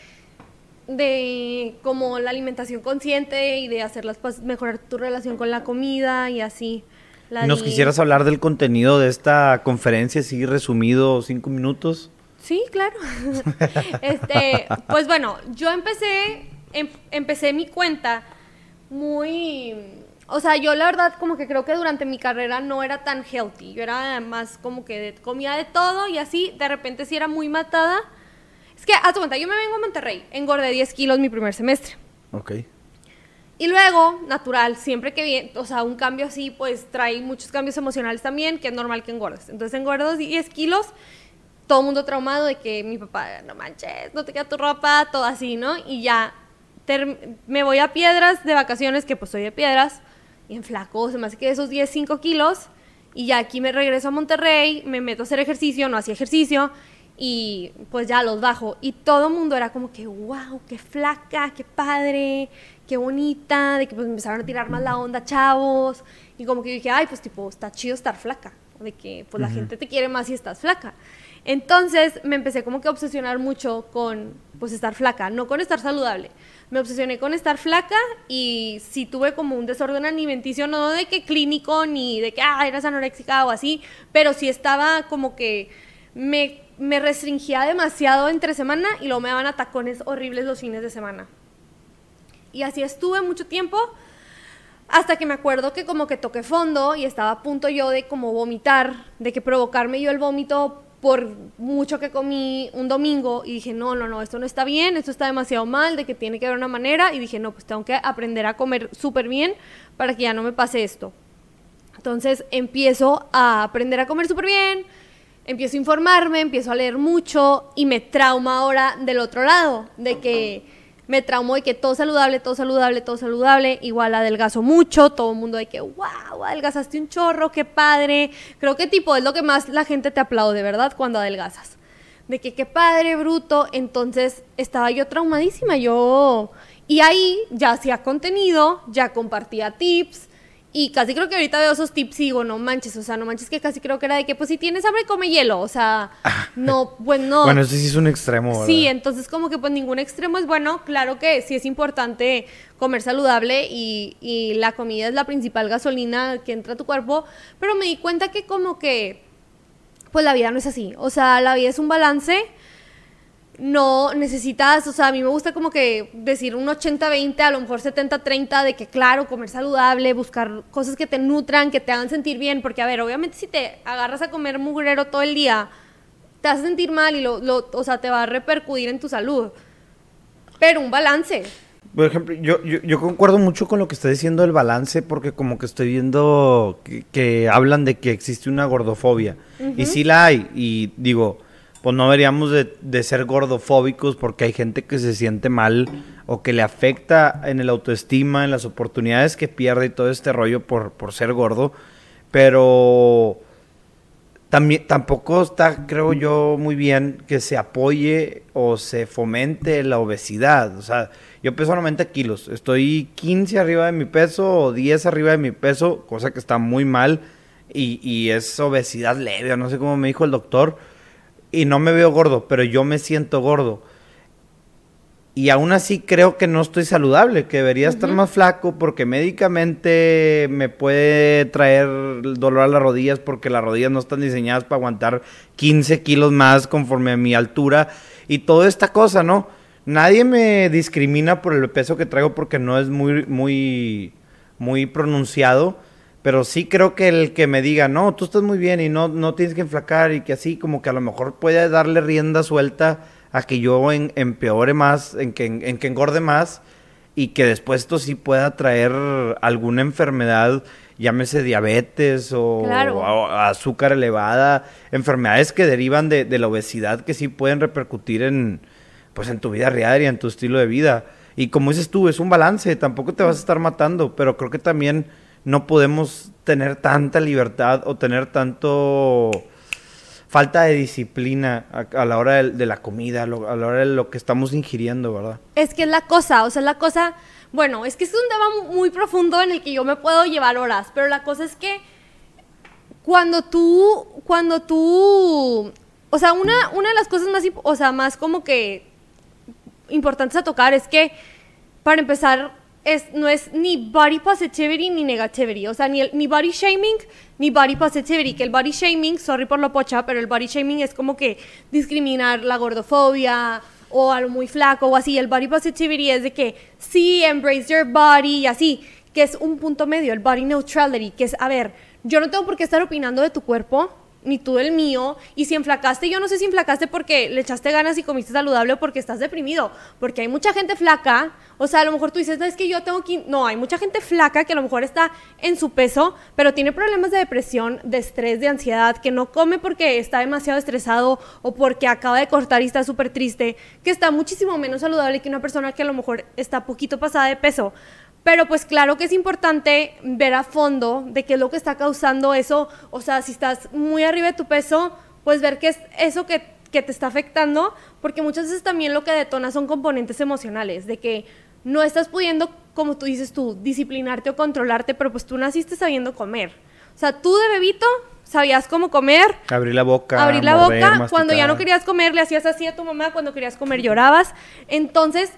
Speaker 2: de como la alimentación consciente y de hacerlas pues, mejorar tu relación con la comida y así.
Speaker 1: ¿Nos quisieras hablar del contenido de esta conferencia, así resumido, cinco minutos?
Speaker 2: Sí, claro. [LAUGHS] este, pues bueno, yo empecé, em, empecé mi cuenta muy, o sea, yo la verdad como que creo que durante mi carrera no era tan healthy, yo era más como que de, comida de todo y así, de repente sí era muy matada es que, haz tu cuenta, yo me vengo a Monterrey, engordé 10 kilos mi primer semestre.
Speaker 1: Ok.
Speaker 2: Y luego, natural, siempre que viene, o sea, un cambio así, pues trae muchos cambios emocionales también, que es normal que engordes. Entonces engordo 10 kilos, todo el mundo traumado de que mi papá, no manches, no te queda tu ropa, todo así, ¿no? Y ya me voy a Piedras de vacaciones, que pues soy de Piedras, y en flaco, se me hace que esos 10, 5 kilos, y ya aquí me regreso a Monterrey, me meto a hacer ejercicio, no hacía ejercicio, y pues ya los bajo. Y todo el mundo era como que, wow, qué flaca, qué padre, qué bonita, de que pues empezaron a tirar más la onda chavos. Y como que dije, ay, pues tipo, está chido estar flaca, de que pues la gente te quiere más si estás flaca. Entonces me empecé como que a obsesionar mucho con pues estar flaca, no con estar saludable. Me obsesioné con estar flaca y si tuve como un desorden alimenticio, no de que clínico ni de que, ah, eras anoréxica o así, pero sí estaba como que me me restringía demasiado entre semana y luego me daban atacones horribles los fines de semana. Y así estuve mucho tiempo hasta que me acuerdo que como que toqué fondo y estaba a punto yo de como vomitar, de que provocarme yo el vómito por mucho que comí un domingo y dije, no, no, no, esto no está bien, esto está demasiado mal, de que tiene que haber una manera y dije, no, pues tengo que aprender a comer súper bien para que ya no me pase esto. Entonces empiezo a aprender a comer súper bien, empiezo a informarme, empiezo a leer mucho y me trauma ahora del otro lado, de que me traumo de que todo saludable, todo saludable, todo saludable, igual adelgazo mucho, todo el mundo de que, wow, adelgazaste un chorro, qué padre. Creo que tipo es lo que más la gente te aplaude, ¿verdad? Cuando adelgazas. De que qué padre, bruto. Entonces estaba yo traumadísima, yo... Y ahí ya hacía contenido, ya compartía tips, y casi creo que ahorita veo esos tips y digo, no manches, o sea, no manches que casi creo que era de que, pues si tienes hambre, come hielo, o sea, no, pues no.
Speaker 1: bueno, eso sí es un extremo, ¿verdad?
Speaker 2: Sí, entonces como que pues ningún extremo es bueno, claro que sí es importante comer saludable y, y la comida es la principal gasolina que entra a tu cuerpo, pero me di cuenta que como que, pues la vida no es así, o sea, la vida es un balance no necesitas, o sea, a mí me gusta como que decir un 80-20, a lo mejor 70-30, de que claro, comer saludable, buscar cosas que te nutran, que te hagan sentir bien, porque a ver, obviamente si te agarras a comer mugrero todo el día, te vas a sentir mal y lo, lo o sea, te va a repercutir en tu salud. Pero un balance.
Speaker 1: Por ejemplo, yo, yo, concuerdo mucho con lo que está diciendo el balance, porque como que estoy viendo que, hablan de que existe una gordofobia. Y sí la hay, y digo pues no deberíamos de, ser gordofóbicos porque hay gente que se siente mal o que le afecta en el autoestima, en las oportunidades que pierde y todo este rollo por, por ser gordo. Pero también, tampoco está, creo yo, muy bien que se apoye o se fomente la obesidad. O sea, yo peso 90 kilos, estoy 15 arriba de mi peso o 10 arriba de mi peso, cosa que está muy mal y, y es obesidad leve, no sé cómo me dijo el doctor y no me veo gordo, pero yo me siento gordo. Y aún así creo que no estoy saludable, que debería estar más flaco porque médicamente me puede traer dolor a las rodillas porque las rodillas no están diseñadas para aguantar 15 kilos más conforme a mi altura y toda esta cosa, ¿no? Nadie me discrimina por el peso que traigo porque no es muy, muy, muy pronunciado pero sí creo que el que me diga, no, tú estás muy bien y no, no tienes que enflacar y que así como que a lo mejor puede darle rienda suelta a que yo empeore más, en que, en, que engorde más y que después esto sí pueda traer alguna enfermedad, llámese diabetes o, azúcar elevada, enfermedades que derivan de, de, la obesidad que sí pueden repercutir en, pues, en tu vida diaria, en tu estilo de vida. Y como dices tú, es un balance, tampoco te vas a estar matando, pero creo que también no podemos tener tanta libertad o tener tanto falta de disciplina a, la hora de, la comida, a, la hora de lo que estamos ingiriendo, ¿verdad?
Speaker 2: Es que es la cosa, o sea, la cosa, bueno, es que es un tema muy profundo en el que yo me puedo llevar horas, pero la cosa es que cuando tú, cuando tú, o sea, una, una de las cosas más, o sea, más como que importantes a tocar es que, para empezar, es, no es ni body positivity ni negativity, o sea, ni, ni body shaming ni body positivity, que el body shaming, sorry por lo pocha, pero el body shaming es como que discriminar la gordofobia o algo muy flaco o así, el body positivity es de que sí, embrace your body y así, que es un punto medio, el body neutrality, que es, a ver, yo no tengo por qué estar opinando de tu cuerpo, ni tú del mío. Y si enflacaste, yo no sé si enflacaste porque le echaste ganas y comiste saludable o porque estás deprimido. Porque hay mucha gente flaca. O sea, a lo mejor tú dices, es que yo tengo que... No, hay mucha gente flaca que a lo mejor está en su peso, pero tiene problemas de depresión, de estrés, de ansiedad, que no come porque está demasiado estresado o porque acaba de cortar y está súper triste, que está muchísimo menos saludable que una persona que a lo mejor está poquito pasada de peso. Pero pues claro que es importante ver a fondo de qué es lo que está causando eso. O sea, si estás muy arriba de tu peso, pues ver qué es eso que, te está afectando, porque muchas veces también lo que detona son componentes emocionales, de que no estás pudiendo, como tú dices tú, disciplinarte o controlarte, pero pues tú naciste sabiendo comer. O sea, tú de bebito sabías cómo comer.
Speaker 1: Abrir la boca.
Speaker 2: Abrir la boca. Cuando ya no querías comer, le hacías así a tu mamá. Cuando querías comer, llorabas. Entonces,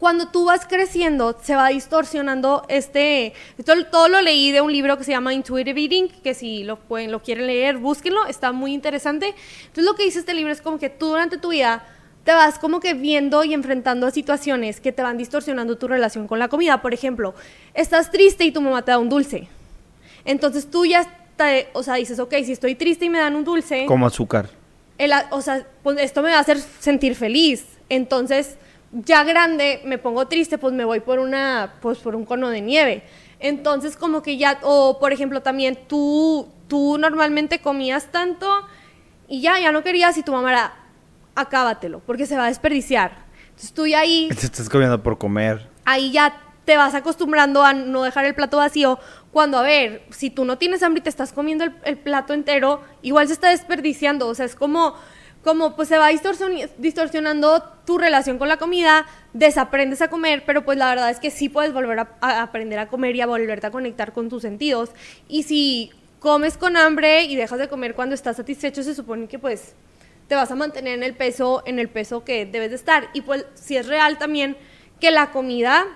Speaker 2: cuando tú vas creciendo, se va distorsionando este... Esto, todo lo leí de un libro que se llama Intuitive Eating, que si lo, pueden, lo quieren leer, búsquenlo, está muy interesante. Entonces lo que dice este libro es como que tú durante tu vida te vas como que viendo y enfrentando a situaciones que te van distorsionando tu relación con la comida. Por ejemplo, estás triste y tu mamá te da un dulce. Entonces tú ya, o sea, dices, ok, si estoy triste y me dan un dulce...
Speaker 1: Como azúcar.
Speaker 2: o sea, pues esto me va a hacer sentir feliz. Entonces ya grande me pongo triste, pues me voy por una, pues por un cono de nieve. Entonces como que ya, o por ejemplo también tú, tú normalmente comías tanto y ya, ya no querías y tu mamá era, acábatelo, porque se va a desperdiciar. Entonces tú ya ahí... [LAUGHS]
Speaker 1: Te estás comiendo por comer.
Speaker 2: Ahí ya te vas acostumbrando a no dejar el plato vacío. Cuando, a ver, si tú no tienes hambre y te estás comiendo el, el plato entero, igual se está desperdiciando. O sea, es como como pues se va distorsionando tu relación con la comida, desaprendes a comer, pero pues la verdad es que sí puedes volver a, aprender a comer y a volverte a conectar con tus sentidos. Y si comes con hambre y dejas de comer cuando estás satisfecho, se supone que pues te vas a mantener en el peso, en el peso que debes de estar. Y pues si es real también que la comida,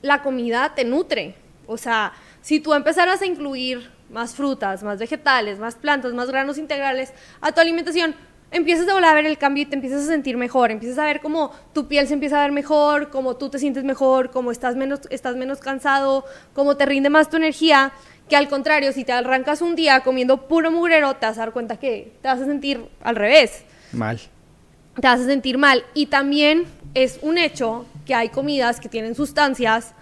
Speaker 2: la comida te nutre. O sea, si tú empezaras a incluir más frutas, más vegetales, más plantas, más granos integrales a tu alimentación, empiezas a volver a ver el cambio y te empiezas a sentir mejor, empiezas a ver cómo tu piel se empieza a ver mejor, cómo tú te sientes mejor, cómo estás menos, estás menos cansado, cómo te rinde más tu energía, que al contrario, si te arrancas un día comiendo puro mugrero, te vas a dar cuenta que te vas a sentir al revés.
Speaker 1: Mal.
Speaker 2: Te vas a sentir mal. Y también es un hecho que hay comidas que tienen sustancias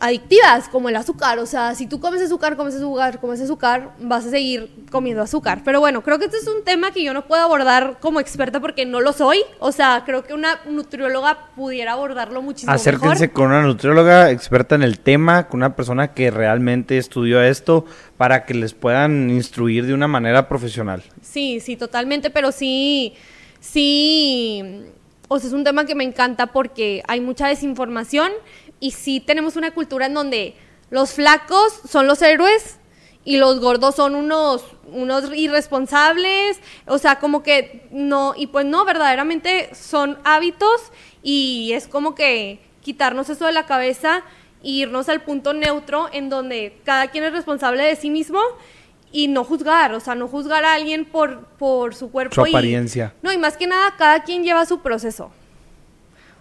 Speaker 2: adictivas, como el azúcar. O sea, si tú comes azúcar, comes azúcar, comes azúcar, vas a seguir comiendo azúcar. Pero bueno, creo que este es un tema que yo no puedo abordar como experta porque no lo soy. O sea, creo que una nutrióloga pudiera abordarlo muchísimo
Speaker 1: Acérquense con una nutrióloga experta en el tema, con una persona que realmente estudió esto para que les puedan instruir de una manera profesional.
Speaker 2: Sí, sí, totalmente, pero sí, sí, o sea, es un tema que me encanta porque hay mucha desinformación y sí tenemos una cultura en donde los flacos son los héroes y los gordos son unos, unos irresponsables, o sea, como que no, y pues no, verdaderamente son hábitos y es como que quitarnos eso de la cabeza e irnos al punto neutro en donde cada quien es responsable de sí mismo y no juzgar, o sea, no juzgar a alguien por, por su cuerpo. Su
Speaker 1: apariencia.
Speaker 2: no, y más que nada, cada quien lleva su proceso.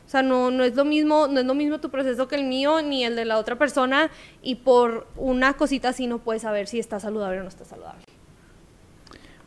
Speaker 2: O sea, no, no, es lo mismo, no es lo mismo tu proceso que el mío ni el de la otra persona y por una cosita así no puedes saber si está saludable o no está saludable.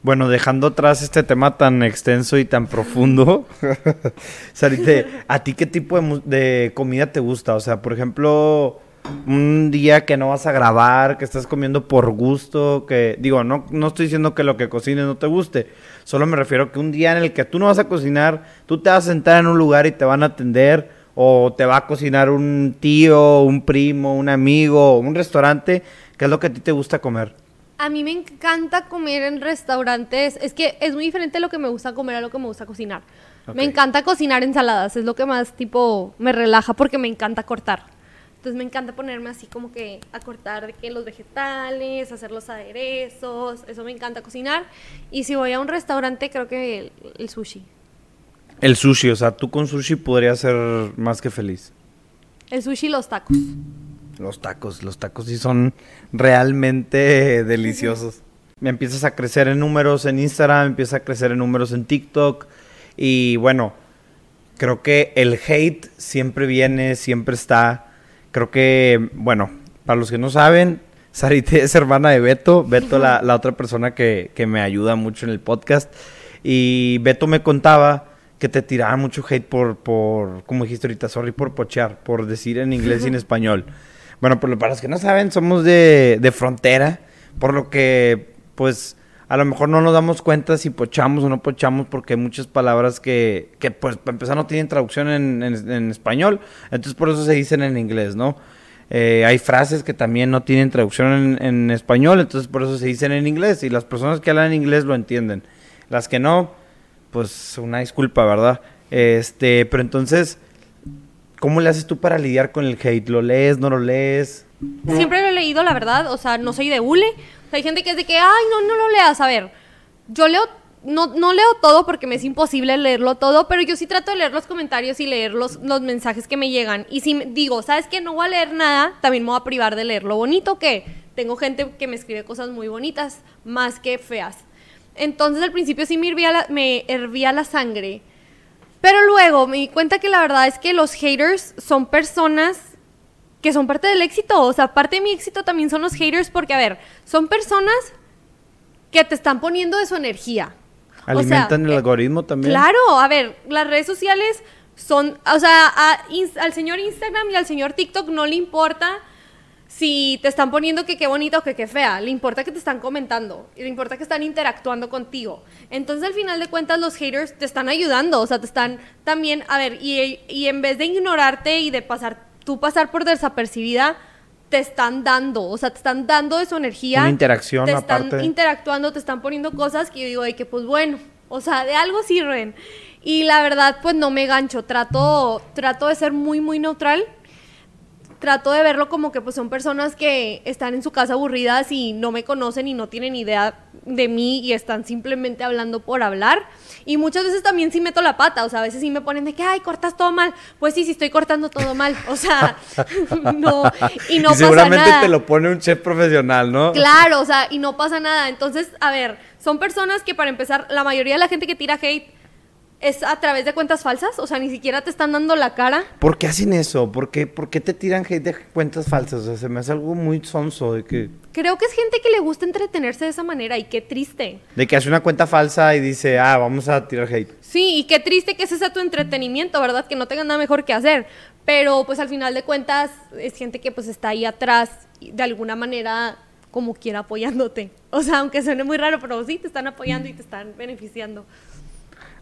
Speaker 1: Bueno, dejando atrás este tema tan extenso y tan profundo, [LAUGHS] Sarite, ¿a ti qué tipo de, comida te gusta? O sea, por ejemplo, un día que no vas a grabar, que estás comiendo por gusto, que digo, no, no estoy diciendo que lo que cocines no te guste, solo me refiero que un día en el que tú no vas a cocinar, tú te vas a sentar en un lugar y te van a atender, o te va a cocinar un tío, un primo, un amigo, un restaurante, ¿qué es lo que a ti te gusta comer?
Speaker 2: A mí me encanta comer en restaurantes. Es que es muy diferente lo que me gusta comer a lo que me gusta cocinar. Me encanta cocinar ensaladas, es lo que más tipo me relaja porque me encanta cortar. Entonces me encanta ponerme así como que a cortar de que los vegetales, hacer los aderezos, eso me encanta cocinar. Y si voy a un restaurante, creo que el, sushi.
Speaker 1: El sushi, o sea, tú con sushi podrías ser más que feliz.
Speaker 2: El sushi y los tacos.
Speaker 1: Los tacos, los tacos sí son realmente [LAUGHS] deliciosos. Me empiezas a crecer en números en Instagram, empiezas a crecer en números en TikTok. Y bueno, creo que el hate siempre viene, siempre está. Creo que, bueno, para los que no saben, Sarite es hermana de Beto. Beto, la, la otra persona que, que, me ayuda mucho en el podcast. Y Beto me contaba que te tiraban mucho hate por, por, como dijiste ahorita, sorry, por pochear, por decir en inglés y en [LAUGHS] español. Bueno, pues para los que no saben, somos de, de frontera, por lo que, pues, a lo mejor no nos damos cuenta si pochamos o no pochamos, porque hay muchas palabras que, que pues, para empezar, no tienen traducción en, español, entonces por eso se dicen en inglés, ¿no? Eh, hay frases que también no tienen traducción en, en, español, entonces por eso se dicen en inglés, y las personas que hablan inglés lo entienden. Las que no, pues una disculpa, ¿verdad? Este, pero entonces ¿Cómo le haces tú para lidiar con el hate? ¿Lo lees, no lo lees?
Speaker 2: Siempre lo he leído, la verdad. O sea, no soy de hule. hay gente que es de que, ay, no, no lo leas. A ver, yo leo, no, no leo todo porque me es imposible leerlo todo, pero yo sí trato de leer los comentarios y leer los, los mensajes que me llegan. Y si digo, ¿sabes qué? No voy a leer nada, también me voy a privar de leer lo bonito que tengo gente que me escribe cosas muy bonitas, más que feas. Entonces al principio sí me hervía me hervía la sangre pero luego me di cuenta que la verdad es que los haters son personas que son parte del éxito. O sea, parte de mi éxito también son los haters porque, a ver, son personas que te están poniendo de su energía.
Speaker 1: Alimentan el eh, algoritmo también.
Speaker 2: Claro, a ver, las redes sociales son, o sea, al señor Instagram y al señor TikTok no le importa si te están poniendo que qué bonito o que qué fea, le importa que te están comentando, le importa que están interactuando contigo. Entonces, al final de cuentas, los haters te están ayudando, o sea, te están también, a ver, y, y en vez de ignorarte y de pasar, tú pasar por desapercibida, te están dando, o sea, te están dando de su energía.
Speaker 1: Una interacción,
Speaker 2: Te están interactuando, te están poniendo cosas que yo digo, de que pues bueno, o sea, de algo sirven. Y la verdad, pues no me gancho, trato, trato de ser muy, muy neutral trato de verlo como que pues son personas que están en su casa aburridas y no me conocen y no tienen idea de mí y están simplemente hablando por hablar. Y muchas veces también sí meto la pata, o sea, a veces sí me ponen de que, ay, cortas todo mal. Pues sí, sí estoy cortando todo mal, o sea, [LAUGHS] no, y no
Speaker 1: seguramente te lo pone un chef profesional, ¿no?
Speaker 2: Claro, o sea, y no pasa nada. Entonces, a ver, son personas que para empezar, la mayoría de la gente que tira hate es a través de cuentas falsas, o sea, ni siquiera te están dando la cara.
Speaker 1: ¿Por qué hacen eso? ¿Por qué, por qué te tiran hate de cuentas falsas? O sea, se me hace algo muy sonso de que...
Speaker 2: Creo que es gente que le gusta entretenerse de esa manera y qué triste.
Speaker 1: De que hace una cuenta falsa y dice, ah, vamos a tirar hate.
Speaker 2: Sí, y qué triste que ese sea tu entretenimiento, ¿verdad? Que no tengan nada mejor que hacer. Pero pues al final de cuentas es gente que pues está ahí atrás de alguna manera como quiera apoyándote. O sea, aunque suene muy raro, pero sí te están apoyando y te están beneficiando.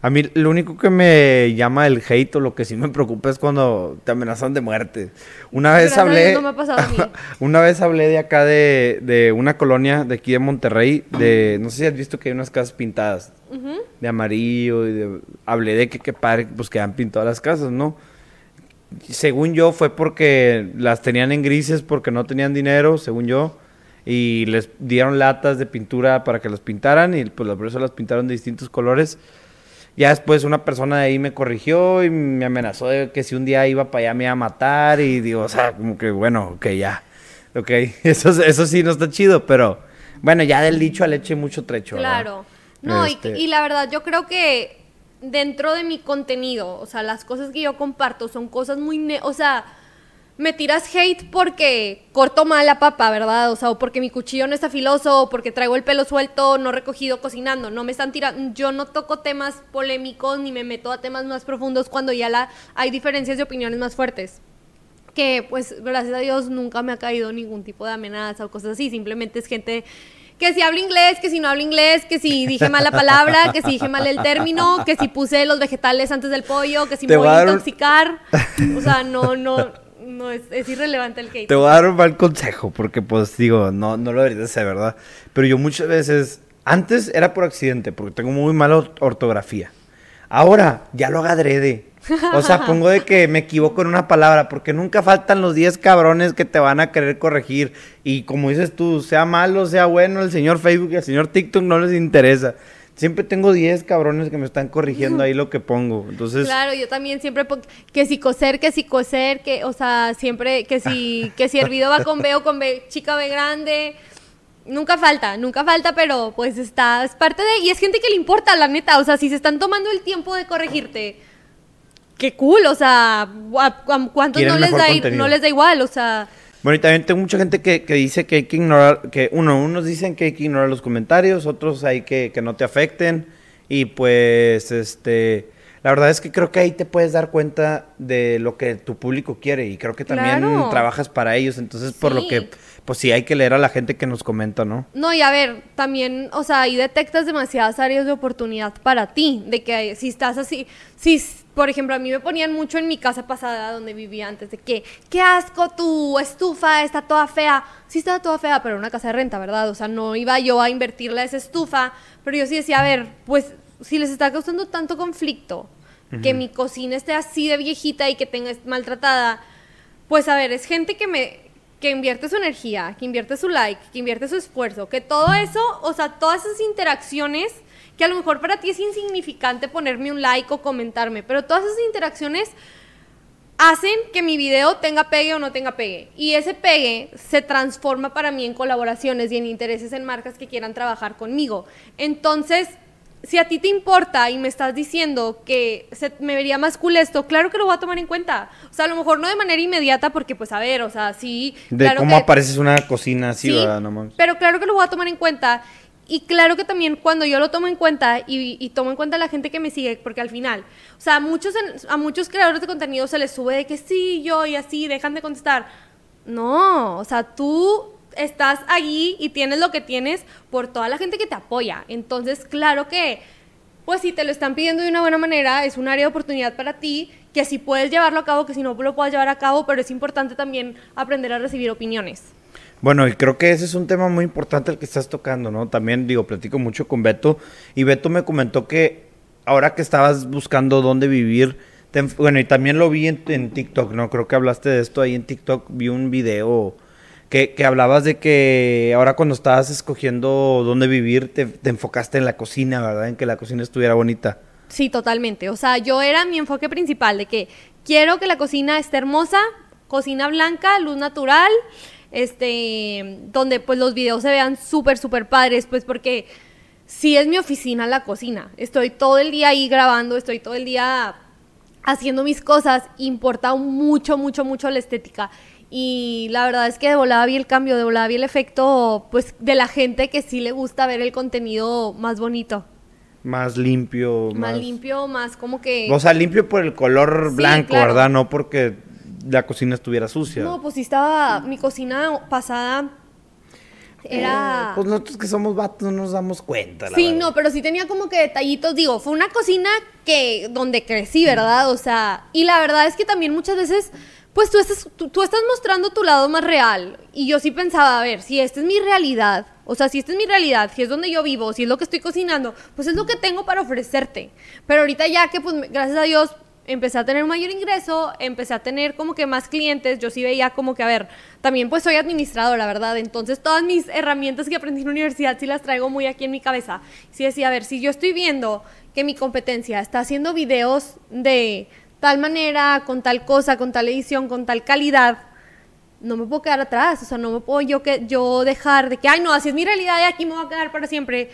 Speaker 1: A mí lo único que me llama el hate o lo que sí me preocupa es cuando te amenazan de muerte. Una vez hablé...
Speaker 2: No me ha pasado a mí. [LAUGHS]
Speaker 1: una vez hablé de acá de, de, una colonia de aquí de Monterrey, de... No sé si has visto que hay unas casas pintadas de amarillo y de... Hablé de que qué padre, pues que han pintado las casas, ¿no? Según yo fue porque las tenían en grises porque no tenían dinero, según yo y les dieron latas de pintura para que las pintaran y pues por eso las pintaron de distintos colores. Ya después una persona de ahí me corrigió y me amenazó de que si un día iba para allá me iba a matar y digo, o sea, como que bueno, ok, ya. Ok, [LAUGHS] eso, eso sí no está chido, pero bueno, ya del dicho al leche mucho trecho.
Speaker 2: Claro. No, este y, la verdad yo creo que dentro de mi contenido, o sea, las cosas que yo comparto son cosas muy, o sea, me tiras hate porque corto mal la papa, ¿verdad? O sea, o porque mi cuchillo no está filoso, o porque traigo el pelo suelto, no recogido cocinando. No me están tirando, yo no toco temas polémicos ni me meto a temas más profundos cuando ya la, hay diferencias de opiniones más fuertes. Que pues gracias a Dios nunca me ha caído ningún tipo de amenaza o cosas así, simplemente es gente que si hablo inglés, que si no hablo inglés, que si dije mal la palabra, que si dije mal el término, que si puse los vegetales antes del pollo, que si me voy a intoxicar. O sea, no, no, no, es, irrelevante el hate.
Speaker 1: Te voy a dar un mal consejo, porque pues digo, no, no lo deberías hacer, ¿verdad? Pero yo muchas veces, antes era por accidente, porque tengo muy mala ortografía. Ahora, ya lo hago adrede. O sea, [LAUGHS] pongo de que me equivoco en una palabra, porque nunca faltan los 10 cabrones que te van a querer corregir. Y como dices tú, sea malo, sea bueno, el señor Facebook y el señor TikTok no les interesa. Siempre tengo 10 cabrones que me están corrigiendo ahí lo que pongo. Entonces.
Speaker 2: Claro, yo también siempre pongo que si coser, que si coser, que, o sea, siempre, que si, [LAUGHS] que si hervido va con B o con B, chica B grande. Nunca falta, nunca falta, pero pues está, es parte de, y es gente que le importa, la neta, o sea, si se están tomando el tiempo de corregirte, qué cool, o sea, ¿cuántos no les, da, no les da igual? O sea...
Speaker 1: Bueno, y también tengo mucha gente que, dice que hay que ignorar, que uno, unos dicen que hay que ignorar los comentarios, otros hay que, que no te afecten. Y pues, este, la verdad es que creo que ahí te puedes dar cuenta de lo que tu público quiere y creo que también trabajas para ellos. Entonces, por lo que, pues sí, hay que leer a la gente que nos comenta, ¿no?
Speaker 2: No, y a ver, también, o sea, ahí detectas demasiadas áreas de oportunidad para ti, de que si estás así, si por ejemplo, a mí me ponían mucho en mi casa pasada donde vivía antes de que, qué asco tu estufa, está toda fea. Sí estaba toda fea, pero era una casa de renta, ¿verdad? O sea, no iba yo a invertirle a esa estufa, pero yo sí decía, a ver, pues si les está causando tanto conflicto que mi cocina esté así de viejita y que tenga maltratada, pues a ver, es gente que me que invierte su energía, que invierte su like, que invierte su esfuerzo, que todo eso, o sea, todas esas interacciones que a lo mejor para ti es insignificante ponerme un like o comentarme, pero todas esas interacciones hacen que mi video tenga pegue o no tenga pegue. Y ese pegue se transforma para mí en colaboraciones y en intereses en marcas que quieran trabajar conmigo. Entonces, si a ti te importa y me estás diciendo que se, me vería más cool esto, claro que lo voy a tomar en cuenta. O sea, a lo mejor no de manera inmediata, porque pues a ver, o sea, sí.
Speaker 1: De cómo apareces una cocina así, ¿verdad?
Speaker 2: Pero claro que lo voy a tomar en cuenta. Y claro que también cuando yo lo tomo en cuenta y, tomo en cuenta la gente que me sigue, porque al final, o sea, a muchos, a muchos creadores de contenido se les sube de que sí, yo y así, dejan de contestar. No, o sea, tú estás allí y tienes lo que tienes por toda la gente que te apoya. Entonces, claro que, pues si te lo están pidiendo de una buena manera, es un área de oportunidad para ti, que si puedes llevarlo a cabo, que si no lo puedes llevar a cabo, pero es importante también aprender a recibir opiniones.
Speaker 1: Bueno, y creo que ese es un tema muy importante el que estás tocando, ¿no? También, digo, platico mucho con Beto y Beto me comentó que ahora que estabas buscando dónde vivir, bueno, y también lo vi en, TikTok, ¿no? Creo que hablaste de esto ahí en TikTok, vi un video que, que hablabas de que ahora cuando estabas escogiendo dónde vivir, te, te enfocaste en la cocina, ¿verdad? En que la cocina estuviera bonita.
Speaker 2: Sí, totalmente. O sea, yo era mi enfoque principal de que quiero que la cocina esté hermosa, cocina blanca, luz natural, este, donde pues los videos se vean súper, súper padres, pues porque si es mi oficina la cocina. Estoy todo el día ahí grabando, estoy todo el día haciendo mis cosas, importa mucho, mucho, mucho la estética. Y la verdad es que de volada vi el cambio, de volada vi el efecto, pues, de la gente que sí le gusta ver el contenido más bonito.
Speaker 1: Más limpio.
Speaker 2: Más, limpio, más como que...
Speaker 1: O sea, limpio por el color blanco, ¿verdad? No porque la cocina estuviera sucia.
Speaker 2: No, pues sí estaba, mi cocina pasada era...
Speaker 1: Eh, pues nosotros que somos vatos no nos damos cuenta.
Speaker 2: sí, no, pero sí tenía como que detallitos, digo, fue una cocina que, donde crecí, ¿verdad? O sea, y la verdad es que también muchas veces, pues tú estás, tú, estás mostrando tu lado más real. Y yo sí pensaba, a ver, si esta es mi realidad, o sea, si esta es mi realidad, si es donde yo vivo, si es lo que estoy cocinando, pues es lo que tengo para ofrecerte. Pero ahorita ya que, pues, gracias a Dios, empecé a tener mayor ingreso, empecé a tener como que más clientes, yo sí veía como que, a ver, también pues soy administradora, verdad, entonces todas mis herramientas que aprendí en la universidad sí las traigo muy aquí en mi cabeza. Sí decía, a ver, si yo estoy viendo que mi competencia está haciendo videos de tal manera, con tal cosa, con tal edición, con tal calidad, no me puedo quedar atrás, o sea, no me puedo yo, que, yo dejar de que, ay, no, así es mi realidad y aquí me voy a quedar para siempre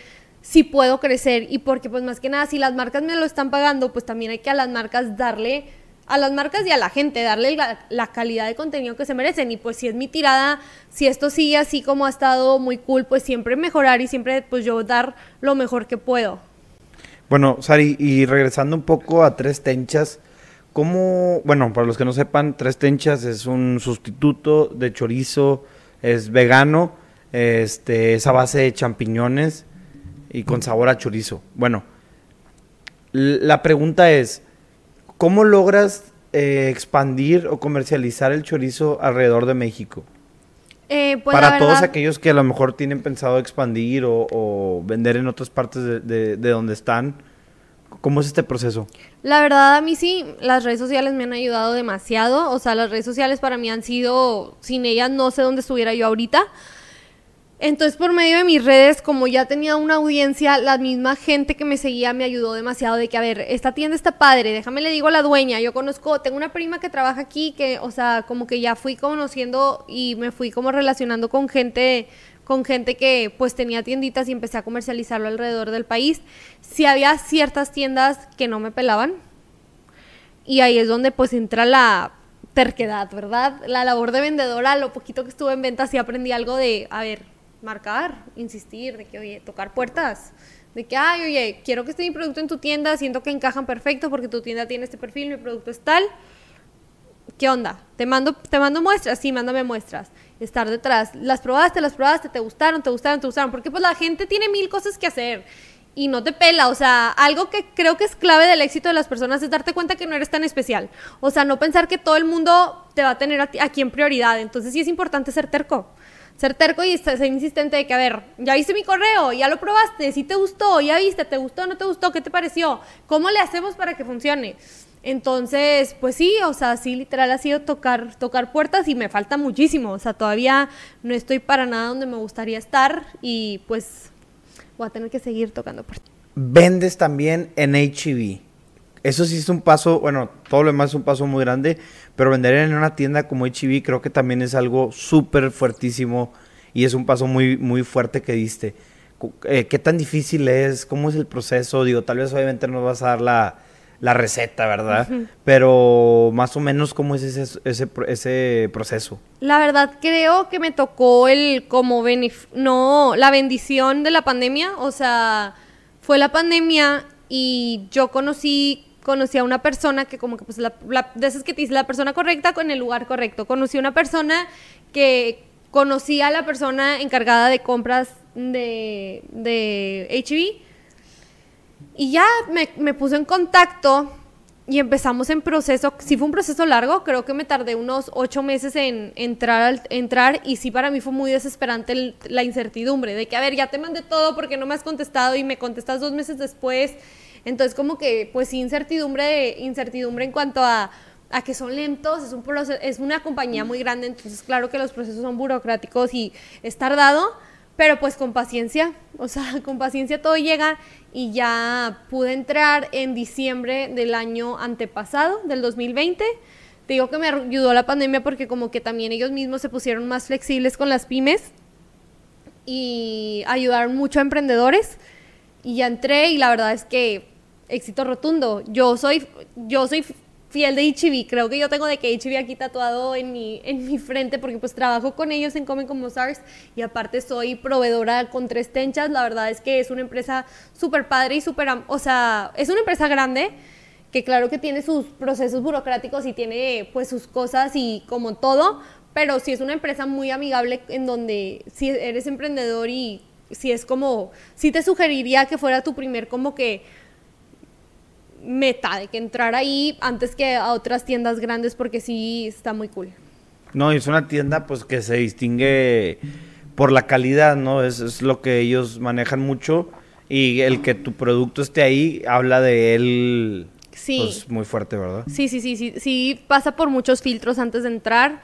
Speaker 2: si puedo crecer y porque pues más que nada si las marcas me lo están pagando, pues también hay que a las marcas darle a las marcas y a la gente, darle la, calidad de contenido que se merecen. Y pues si es mi tirada, si esto sigue así como ha estado muy cool, pues siempre mejorar y siempre pues yo dar lo mejor que puedo.
Speaker 1: Bueno, Sari, y regresando un poco a Tres Tenchas, ¿cómo, bueno, para los que no sepan, Tres Tenchas es un sustituto de chorizo, es vegano, este, es a base de champiñones y con sabor a chorizo. Bueno, la pregunta es, ¿cómo logras eh, expandir o comercializar el chorizo alrededor de México? Eh, pues Para todos aquellos que a lo mejor tienen pensado expandir o, vender en otras partes de, de, donde están, ¿cómo es este proceso?
Speaker 2: La verdad, a mí sí, las redes sociales me han ayudado demasiado. O sea, las redes sociales para mí han sido, sin ellas no sé dónde estuviera yo ahorita. Entonces, por medio de mis redes, como ya tenía una audiencia, la misma gente que me seguía me ayudó demasiado de que, a ver, esta tienda está padre, déjame le digo a la dueña, yo conozco, tengo una prima que trabaja aquí, que, o sea, como que ya fui conociendo y me fui como relacionando con gente, con gente que pues tenía tienditas y empecé a comercializarlo alrededor del país. Si había ciertas tiendas que no me pelaban, y ahí es donde pues entra la terquedad, ¿verdad? La labor de vendedora, lo poquito que estuve en venta, sí aprendí algo de, a ver, marcar, insistir, de que, oye, tocar puertas, de que, ay, oye, quiero que esté mi producto en tu tienda, siento que encajan perfecto porque tu tienda tiene este perfil, mi producto es tal. ¿Qué onda? ¿Te mando, te mando muestras? Sí, mándame muestras. Estar detrás. Las probaste, las probaste, te gustaron, te gustaron, te gustaron. Porque pues la gente tiene mil cosas que hacer y no te pela. O sea, algo que creo que es clave del éxito de las personas es darte cuenta que no eres tan especial. O sea, no pensar que todo el mundo te va a tener aquí en prioridad. Entonces sí es importante ser terco ser terco y ser insistente de que, a ver, ya viste mi correo, ya lo probaste, si te gustó, ya viste, te gustó, no te gustó, ¿qué te pareció? ¿Cómo le hacemos para que funcione? Entonces, pues sí, o sea, sí, literal ha sido tocar, tocar puertas y me falta muchísimo. O sea, todavía no estoy para nada donde me gustaría estar y pues voy a tener que seguir tocando puertas.
Speaker 1: Vendes también en HEV. Eso sí es un paso, bueno, todo lo demás es un paso muy grande, pero vender en una tienda como HB creo que también es algo súper fuertísimo y es un paso muy, muy fuerte que diste. Eh, ¿Qué tan difícil es? ¿Cómo es el proceso? Digo, tal vez obviamente no vas a dar la, receta, ¿verdad? Pero más o menos, ¿cómo es ese, ese, ese, proceso?
Speaker 2: La verdad, creo que me tocó el como no, la bendición de la pandemia. O sea, fue la pandemia y yo conocí conocí a una persona que como que pues la, de esas que te dice la persona correcta con el lugar correcto. Conocí a una persona que conocía a la persona encargada de compras de, de HB y ya me, me puso en contacto y empezamos en proceso, sí fue un proceso largo, creo que me tardé unos ocho meses en entrar, entrar y sí para mí fue muy desesperante la incertidumbre de que, a ver, ya te mandé todo porque no me has contestado y me contestas dos meses después entonces, como que, pues, incertidumbre, incertidumbre en cuanto a, a que son lentos, es, un es una compañía muy grande, entonces, claro que los procesos son burocráticos y es tardado, pero pues con paciencia, o sea, [LAUGHS] con paciencia todo llega y ya pude entrar en diciembre del año antepasado, del 2020. Te digo que me ayudó la pandemia porque como que también ellos mismos se pusieron más flexibles con las pymes y ayudaron mucho a emprendedores. Y ya entré y la verdad es que éxito rotundo. Yo soy, yo soy fiel de Ichibi. Creo que yo tengo de que Ichibi aquí tatuado en mi, en mi frente porque pues trabajo con ellos en Comen como SARS y aparte soy proveedora con tres tenchas. La verdad es que es una empresa súper padre y súper, o sea, es una empresa grande que claro que tiene sus procesos burocráticos y tiene pues sus cosas y como todo, pero sí es una empresa muy amigable en donde si eres emprendedor y si es como, sí te sugeriría que fuera tu primer como que meta de que entrar ahí antes que a otras tiendas grandes porque sí está muy cool.
Speaker 1: No, es una tienda pues que se distingue por la calidad, ¿no? Es, es lo que ellos manejan mucho y el que tu producto esté ahí habla de él sí. pues, muy fuerte, ¿verdad?
Speaker 2: Sí, sí, sí, sí, sí, pasa por muchos filtros antes de entrar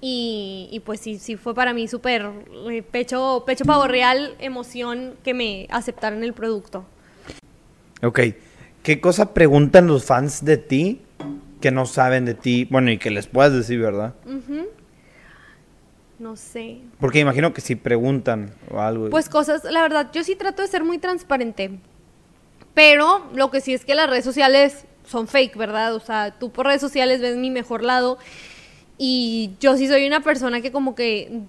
Speaker 2: y, y pues sí, sí fue para mí súper eh, pecho, pecho pavo real, emoción que me aceptaran el producto.
Speaker 1: Ok, ¿Qué cosa preguntan los fans de ti que no saben de ti? Bueno, y que les puedas decir, ¿verdad?
Speaker 2: No sé.
Speaker 1: Porque imagino que si preguntan o algo.
Speaker 2: Pues cosas, la verdad, yo sí trato de ser muy transparente. Pero lo que sí es que las redes sociales son fake, ¿verdad? O sea, tú por redes sociales ves mi mejor lado y yo sí soy una persona que como que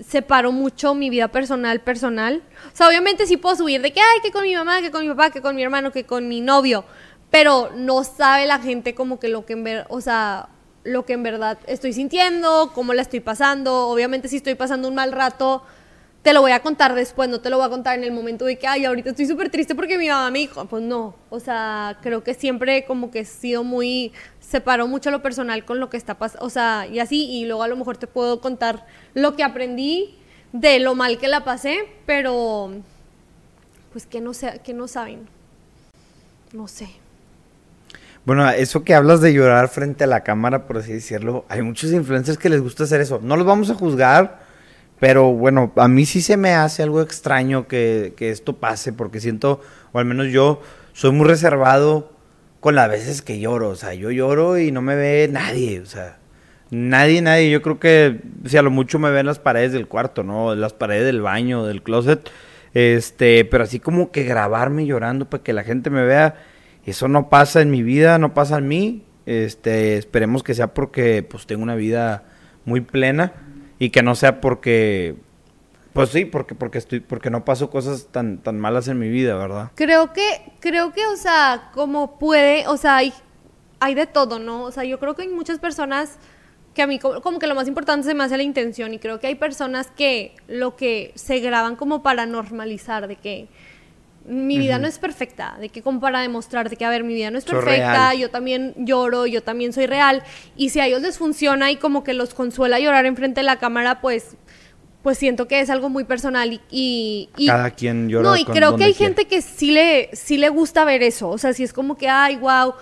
Speaker 2: separo mucho mi vida personal, personal. O sea, obviamente sí puedo subir de que, ay, que con mi mamá, que con mi papá, que con mi hermano, que con mi novio, pero no sabe la gente como que lo que en ver, o sea, lo que en verdad estoy sintiendo, cómo la estoy pasando. Obviamente si estoy pasando un mal rato, te lo voy a contar después, no te lo voy a contar en el momento de que, ay, ahorita estoy súper triste porque mi mamá me dijo, pues no, o sea, creo que siempre como que he sido muy, separo mucho lo personal con lo que está pasando, o sea, y así, y luego a lo mejor te puedo contar lo que aprendí de lo mal que la pasé, pero pues que no, sé, que no saben, no sé.
Speaker 1: Bueno, eso que hablas de llorar frente a la cámara, por así decirlo, hay muchos influencers que les gusta hacer eso. No los vamos a juzgar, pero bueno, a mí sí se me hace algo extraño que, esto pase, porque siento, o al menos yo, soy muy reservado con las veces que lloro. O sea, yo lloro y no me ve nadie, o sea, nadie, nadie. Yo creo que, si a lo mucho me ven las paredes del cuarto, ¿no? Las paredes del baño, del closet. Este, pero así como que grabarme llorando para que la gente me vea, eso no pasa en mi vida, no pasa en mí. Este, esperemos que sea porque pues tengo una vida muy plena y que no sea porque pues sí, porque porque estoy porque no paso cosas tan tan malas en mi vida, ¿verdad?
Speaker 2: Creo que creo que o sea, como puede, o sea, hay hay de todo, ¿no? O sea, yo creo que hay muchas personas que a mí como, que lo más importante se me hace la intención y creo que hay personas que lo que se graban como para normalizar de que mi vida no es perfecta, de que como para demostrar de que, a ver, mi vida no es perfecta, yo también lloro, yo también soy real, y si a ellos les funciona y como que los consuela llorar enfrente de la cámara, pues pues siento que es algo muy personal y... y,
Speaker 1: Cada quien llora
Speaker 2: No, y creo que hay gente que sí le, sí le gusta ver eso, o sea, si es como que, ay, wow,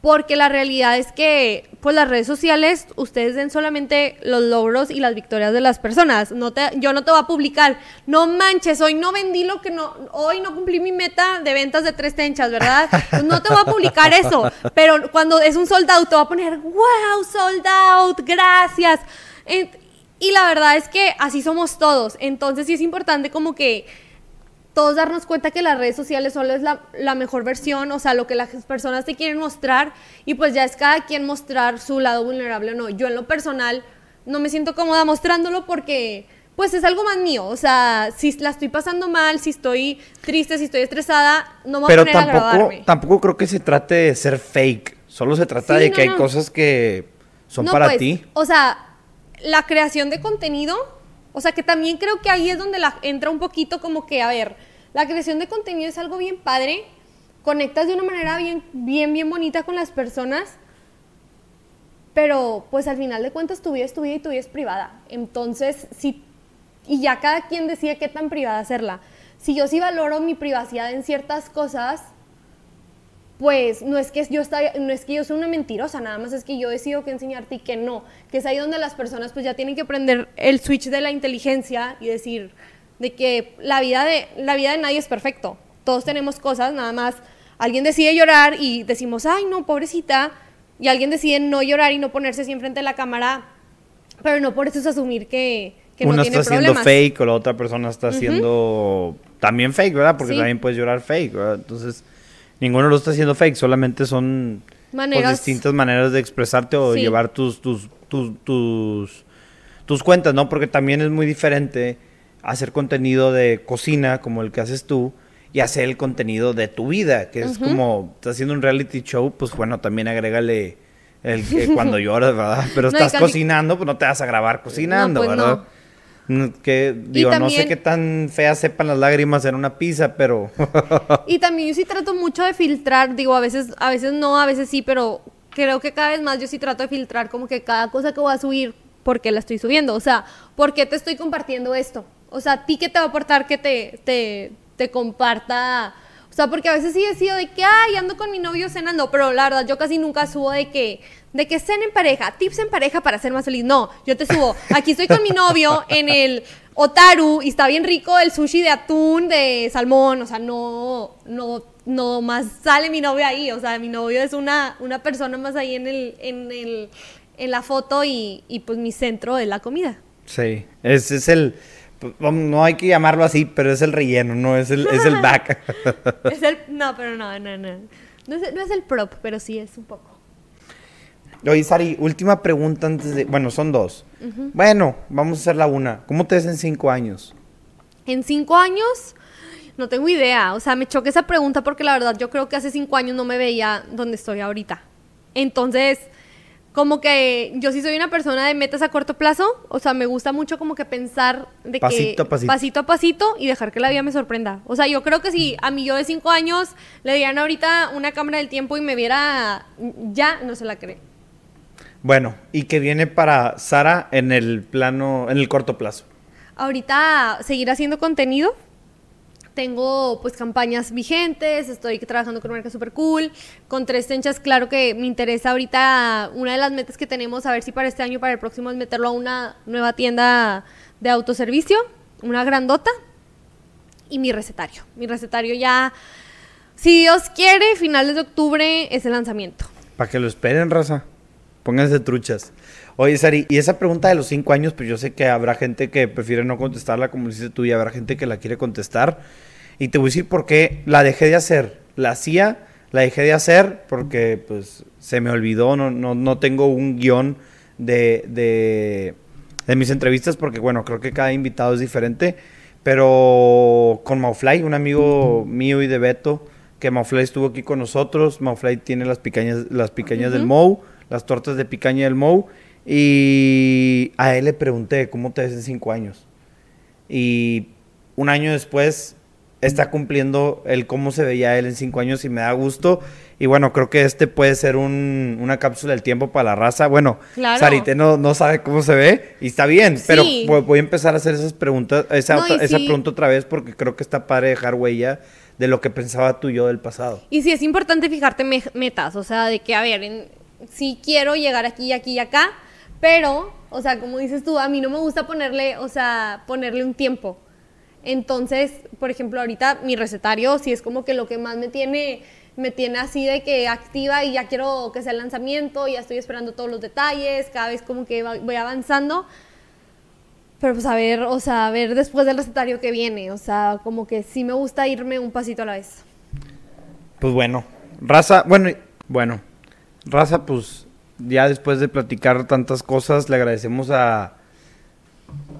Speaker 2: porque la realidad es que, pues las redes sociales, ustedes den solamente los logros y las victorias de las personas. No te, yo no te voy a publicar, no manches, hoy no vendí lo que no, hoy no cumplí mi meta de ventas de tres tenchas, ¿verdad? Pues no te voy a publicar eso. Pero cuando es un sold out, te voy a poner, wow, sold out, gracias. Y la verdad es que así somos todos. Entonces sí es importante como que todos darnos cuenta que las redes sociales solo es la, mejor versión, o sea, lo que las personas te quieren mostrar y pues ya es cada quien mostrar su lado vulnerable o no. Yo en lo personal no me siento cómoda mostrándolo porque pues es algo más mío, o sea, si la estoy pasando mal, si estoy triste, si estoy estresada, no me voy a poner
Speaker 1: tampoco,
Speaker 2: a grabarme.
Speaker 1: tampoco creo que se trate de ser fake, solo se trata de que hay cosas que son para pues, ti.
Speaker 2: O sea, la creación de contenido, o sea, que también creo que ahí es donde entra un poquito como que, a ver, la creación de contenido es algo bien padre, conectas de una manera bien, bien, bien bonita con las personas, pero pues al final de cuentas tu vida es tu vida y tu vida es privada. Entonces, si, y ya cada quien decide qué tan privada hacerla. Si yo sí valoro mi privacidad en ciertas cosas, pues no es que yo no es que yo soy una mentirosa, nada más es que yo decido que enseñarte y que no, que es ahí donde las personas pues ya tienen que aprender el switch de la inteligencia y decir, de que la vida de, la vida de nadie es perfecto. Todos tenemos cosas, nada más alguien decide llorar y decimos, ay, no, pobrecita, y alguien decide no llorar y no ponerse así enfrente de la cámara, pero no por eso es asumir que, que
Speaker 1: Una está haciendo fake o la otra persona está haciendo también fake, ¿verdad? Porque también puedes llorar fake, ¿verdad? Entonces, ninguno lo está haciendo fake, solamente son pues, distintas maneras de expresarte o llevar tus, tus, tus, tus, tus cuentas, ¿no? Porque también es muy diferente hacer contenido de cocina como el que haces tú y hacer el contenido de tu vida, que es como, estás haciendo un reality show, pues bueno, también agrégale el que cuando [LAUGHS] lloras, ¿verdad? Pero estás cocinando, pues no te vas a grabar cocinando, pues ¿verdad? Que digo, no sé qué tan feas sepan las lágrimas en una pizza, pero. [LAUGHS]
Speaker 2: y también yo sí trato mucho de filtrar, digo, a veces, a veces no, a veces sí, pero creo que cada vez más yo sí trato de filtrar como que cada cosa que voy a subir, ¿por qué la estoy subiendo? O sea, ¿por qué te estoy compartiendo esto? O sea, ¿a ti qué te va a aportar que te, te, te comparta? O sea, porque a veces sí he sido de que, ay, ando con mi novio cenando, pero la verdad, yo casi nunca subo de que, de que cena en pareja, tips en pareja para ser más feliz. No, yo te subo, aquí estoy con mi novio en el Otaru y está bien rico el sushi de atún, de salmón, o sea, no, no, no más sale mi novio ahí, o sea, mi novio es una, una persona más ahí en el, en el, en la foto y, y pues mi centro es la comida.
Speaker 1: Sí, ese es el no hay que llamarlo así, pero es el relleno, no es el, es el [LAUGHS] back.
Speaker 2: es el, no, pero no, no, no. No es, el prop, pero sí es un poco.
Speaker 1: Oye, Sari, última pregunta antes de... Bueno, son dos. Bueno, vamos a hacer la una. ¿Cómo te ves en cinco años?
Speaker 2: En cinco años, no tengo idea. O sea, me choca esa pregunta porque la verdad yo creo que hace cinco años no me veía donde estoy ahorita. Entonces, como que yo sí soy una persona de metas a corto plazo, o sea, me gusta mucho como que pensar de
Speaker 1: pasito
Speaker 2: que
Speaker 1: a pasito.
Speaker 2: pasito a pasito y dejar que la vida me sorprenda. O sea, yo creo que si a mí yo de cinco años le dieran ahorita una cámara del tiempo y me viera ya, no se la cree.
Speaker 1: Bueno, ¿y qué viene para Sara en el plano, en el corto plazo?
Speaker 2: Ahorita seguir haciendo contenido, tengo pues campañas vigentes, estoy trabajando con una marca super cool, con tres tenchas, claro que me interesa ahorita, una de las metas que tenemos, a ver si para este año, para el próximo, es meterlo a una nueva tienda de autoservicio, una grandota, y mi recetario. Mi recetario ya, si Dios quiere, finales de octubre es el lanzamiento.
Speaker 1: Para que lo esperen, raza. Pónganse truchas. Oye, Sari, y esa pregunta de los cinco años, pues yo sé que habrá gente que prefiere no contestarla, como dices tú, y habrá gente que la quiere contestar. Y te voy a decir por qué la dejé de hacer. La hacía, la dejé de hacer porque pues se me olvidó, no, no, no tengo un guion de, de, de, mis entrevistas porque bueno, creo que cada invitado es diferente. Pero con Maufly, un amigo mío y de Beto, que Maufly estuvo aquí con nosotros. Maufly tiene las picañas, las picañas del Mou, las tortas de picaña del Mou. Y a él le pregunté, ¿cómo te ves en cinco años? Y un año después está cumpliendo el cómo se veía él en cinco años y me da gusto. Y bueno, creo que este puede ser un, una cápsula del tiempo para la raza. Bueno, Sarite no, no sabe cómo se ve y está bien, pero voy a empezar a hacer esas preguntas, esa, esa pregunta otra vez porque creo que está padre dejar huella de lo que pensaba tú y yo del pasado.
Speaker 2: Y sí, es importante fijarte metas, o sea, de que, a ver, si quiero llegar aquí, aquí y acá, pero, o sea, como dices tú, a mí no me gusta ponerle, o sea, ponerle un tiempo. Entonces, por ejemplo, ahorita mi recetario sí es como que lo que más me tiene me tiene así de que activa y ya quiero que sea el lanzamiento, ya estoy esperando todos los detalles, cada vez como que voy avanzando. Pero pues a ver, o sea, a ver después del recetario que viene, o sea, como que sí me gusta irme un pasito a la vez.
Speaker 1: Pues bueno, raza, bueno, bueno, raza, pues ya después de platicar tantas cosas, le agradecemos a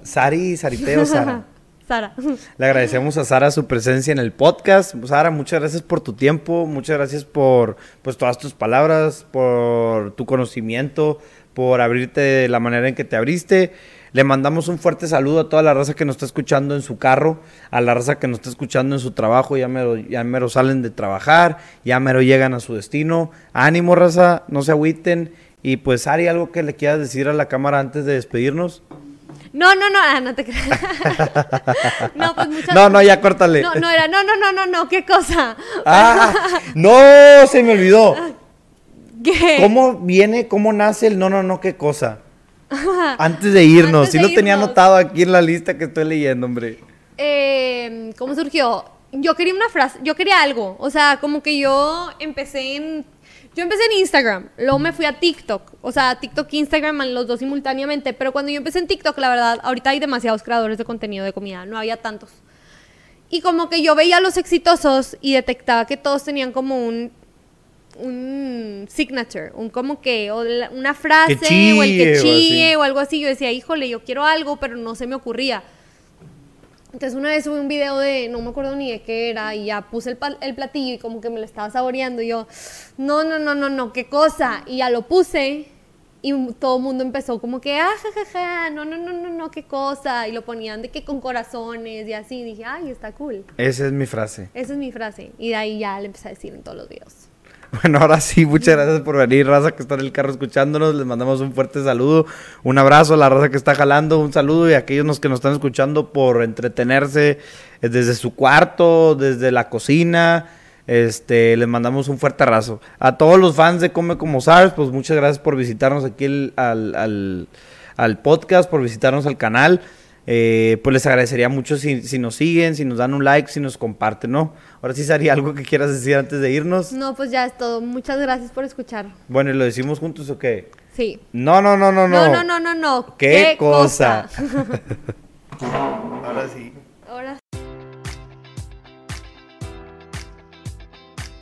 Speaker 1: Sari, Sariteo, Sara. [LAUGHS]
Speaker 2: Sara.
Speaker 1: Le agradecemos a Sara su presencia en el podcast. Sara, muchas gracias por tu tiempo, muchas gracias por pues todas tus palabras, por tu conocimiento, por abrirte de la manera en que te abriste. Le mandamos un fuerte saludo a toda la raza que nos está escuchando en su carro, a la raza que nos está escuchando en su trabajo, ya mero, ya mero salen de trabajar, ya mero llegan a su destino. Ánimo, raza, no se agüiten. Y pues, Ari, ¿algo que le quieras decir a la cámara antes de despedirnos?
Speaker 2: No, no, no, ah, no te creas. [LAUGHS]
Speaker 1: no, pues muchas No, no, ya córtale.
Speaker 2: No, no era, no, no, no, no, no, ¿qué cosa?
Speaker 1: Ah, [LAUGHS] no, se me olvidó. ¿Qué? ¿Cómo viene, cómo nace el no, no, no, qué cosa? [LAUGHS] Antes de irnos, sí lo tenía anotado aquí en la lista que estoy leyendo, hombre.
Speaker 2: Eh, ¿Cómo surgió? Yo quería una frase, yo quería algo. O sea, como que yo empecé en yo empecé en Instagram, luego me fui a TikTok. O sea, TikTok e Instagram, los dos simultáneamente. Pero cuando yo empecé en TikTok, la verdad, ahorita hay demasiados creadores de contenido de comida, no había tantos. Y como que yo veía a los exitosos y detectaba que todos tenían como un un signature, un como que, o una frase, o el que chille, o, o algo así. Yo decía, híjole, yo quiero algo, pero no se me ocurría. Entonces una vez subí un video de, no me acuerdo ni de qué era, y ya puse el, el, platillo y como que me lo estaba saboreando. Y yo, no, no, no, no, no, qué cosa. Y ya lo puse y todo el mundo empezó como que, ah, jajaja, no, no, no, no, no, qué cosa. Y lo ponían de que con corazones y así. Y dije, ay, está cool.
Speaker 1: Esa es mi frase.
Speaker 2: Esa es mi frase. Y de ahí ya le empecé a decir en todos los videos. [LAUGHS]
Speaker 1: Bueno, ahora sí, muchas gracias por venir, raza que está en el carro escuchándonos. Les mandamos un fuerte saludo, un abrazo a la raza que está jalando, un saludo y a aquellos que nos están escuchando por entretenerse eh, desde su cuarto, desde la cocina. Este, les mandamos un fuerte abrazo. A todos los fans de Come Como Sabes, pues muchas gracias por visitarnos aquí al, al, al podcast, por visitarnos al canal. Eh, pues les agradecería mucho si, si, nos siguen, si nos dan un like, si nos comparten, ¿no? Ahora sí, Sari, ¿algo que quieras decir antes de irnos?
Speaker 2: No, pues ya es todo. Muchas gracias por escuchar.
Speaker 1: Bueno, ¿y lo decimos juntos o qué?
Speaker 2: Sí.
Speaker 1: No, no, no, no, no.
Speaker 2: No, no, no, no, no.
Speaker 1: ¿Qué, cosa? [LAUGHS]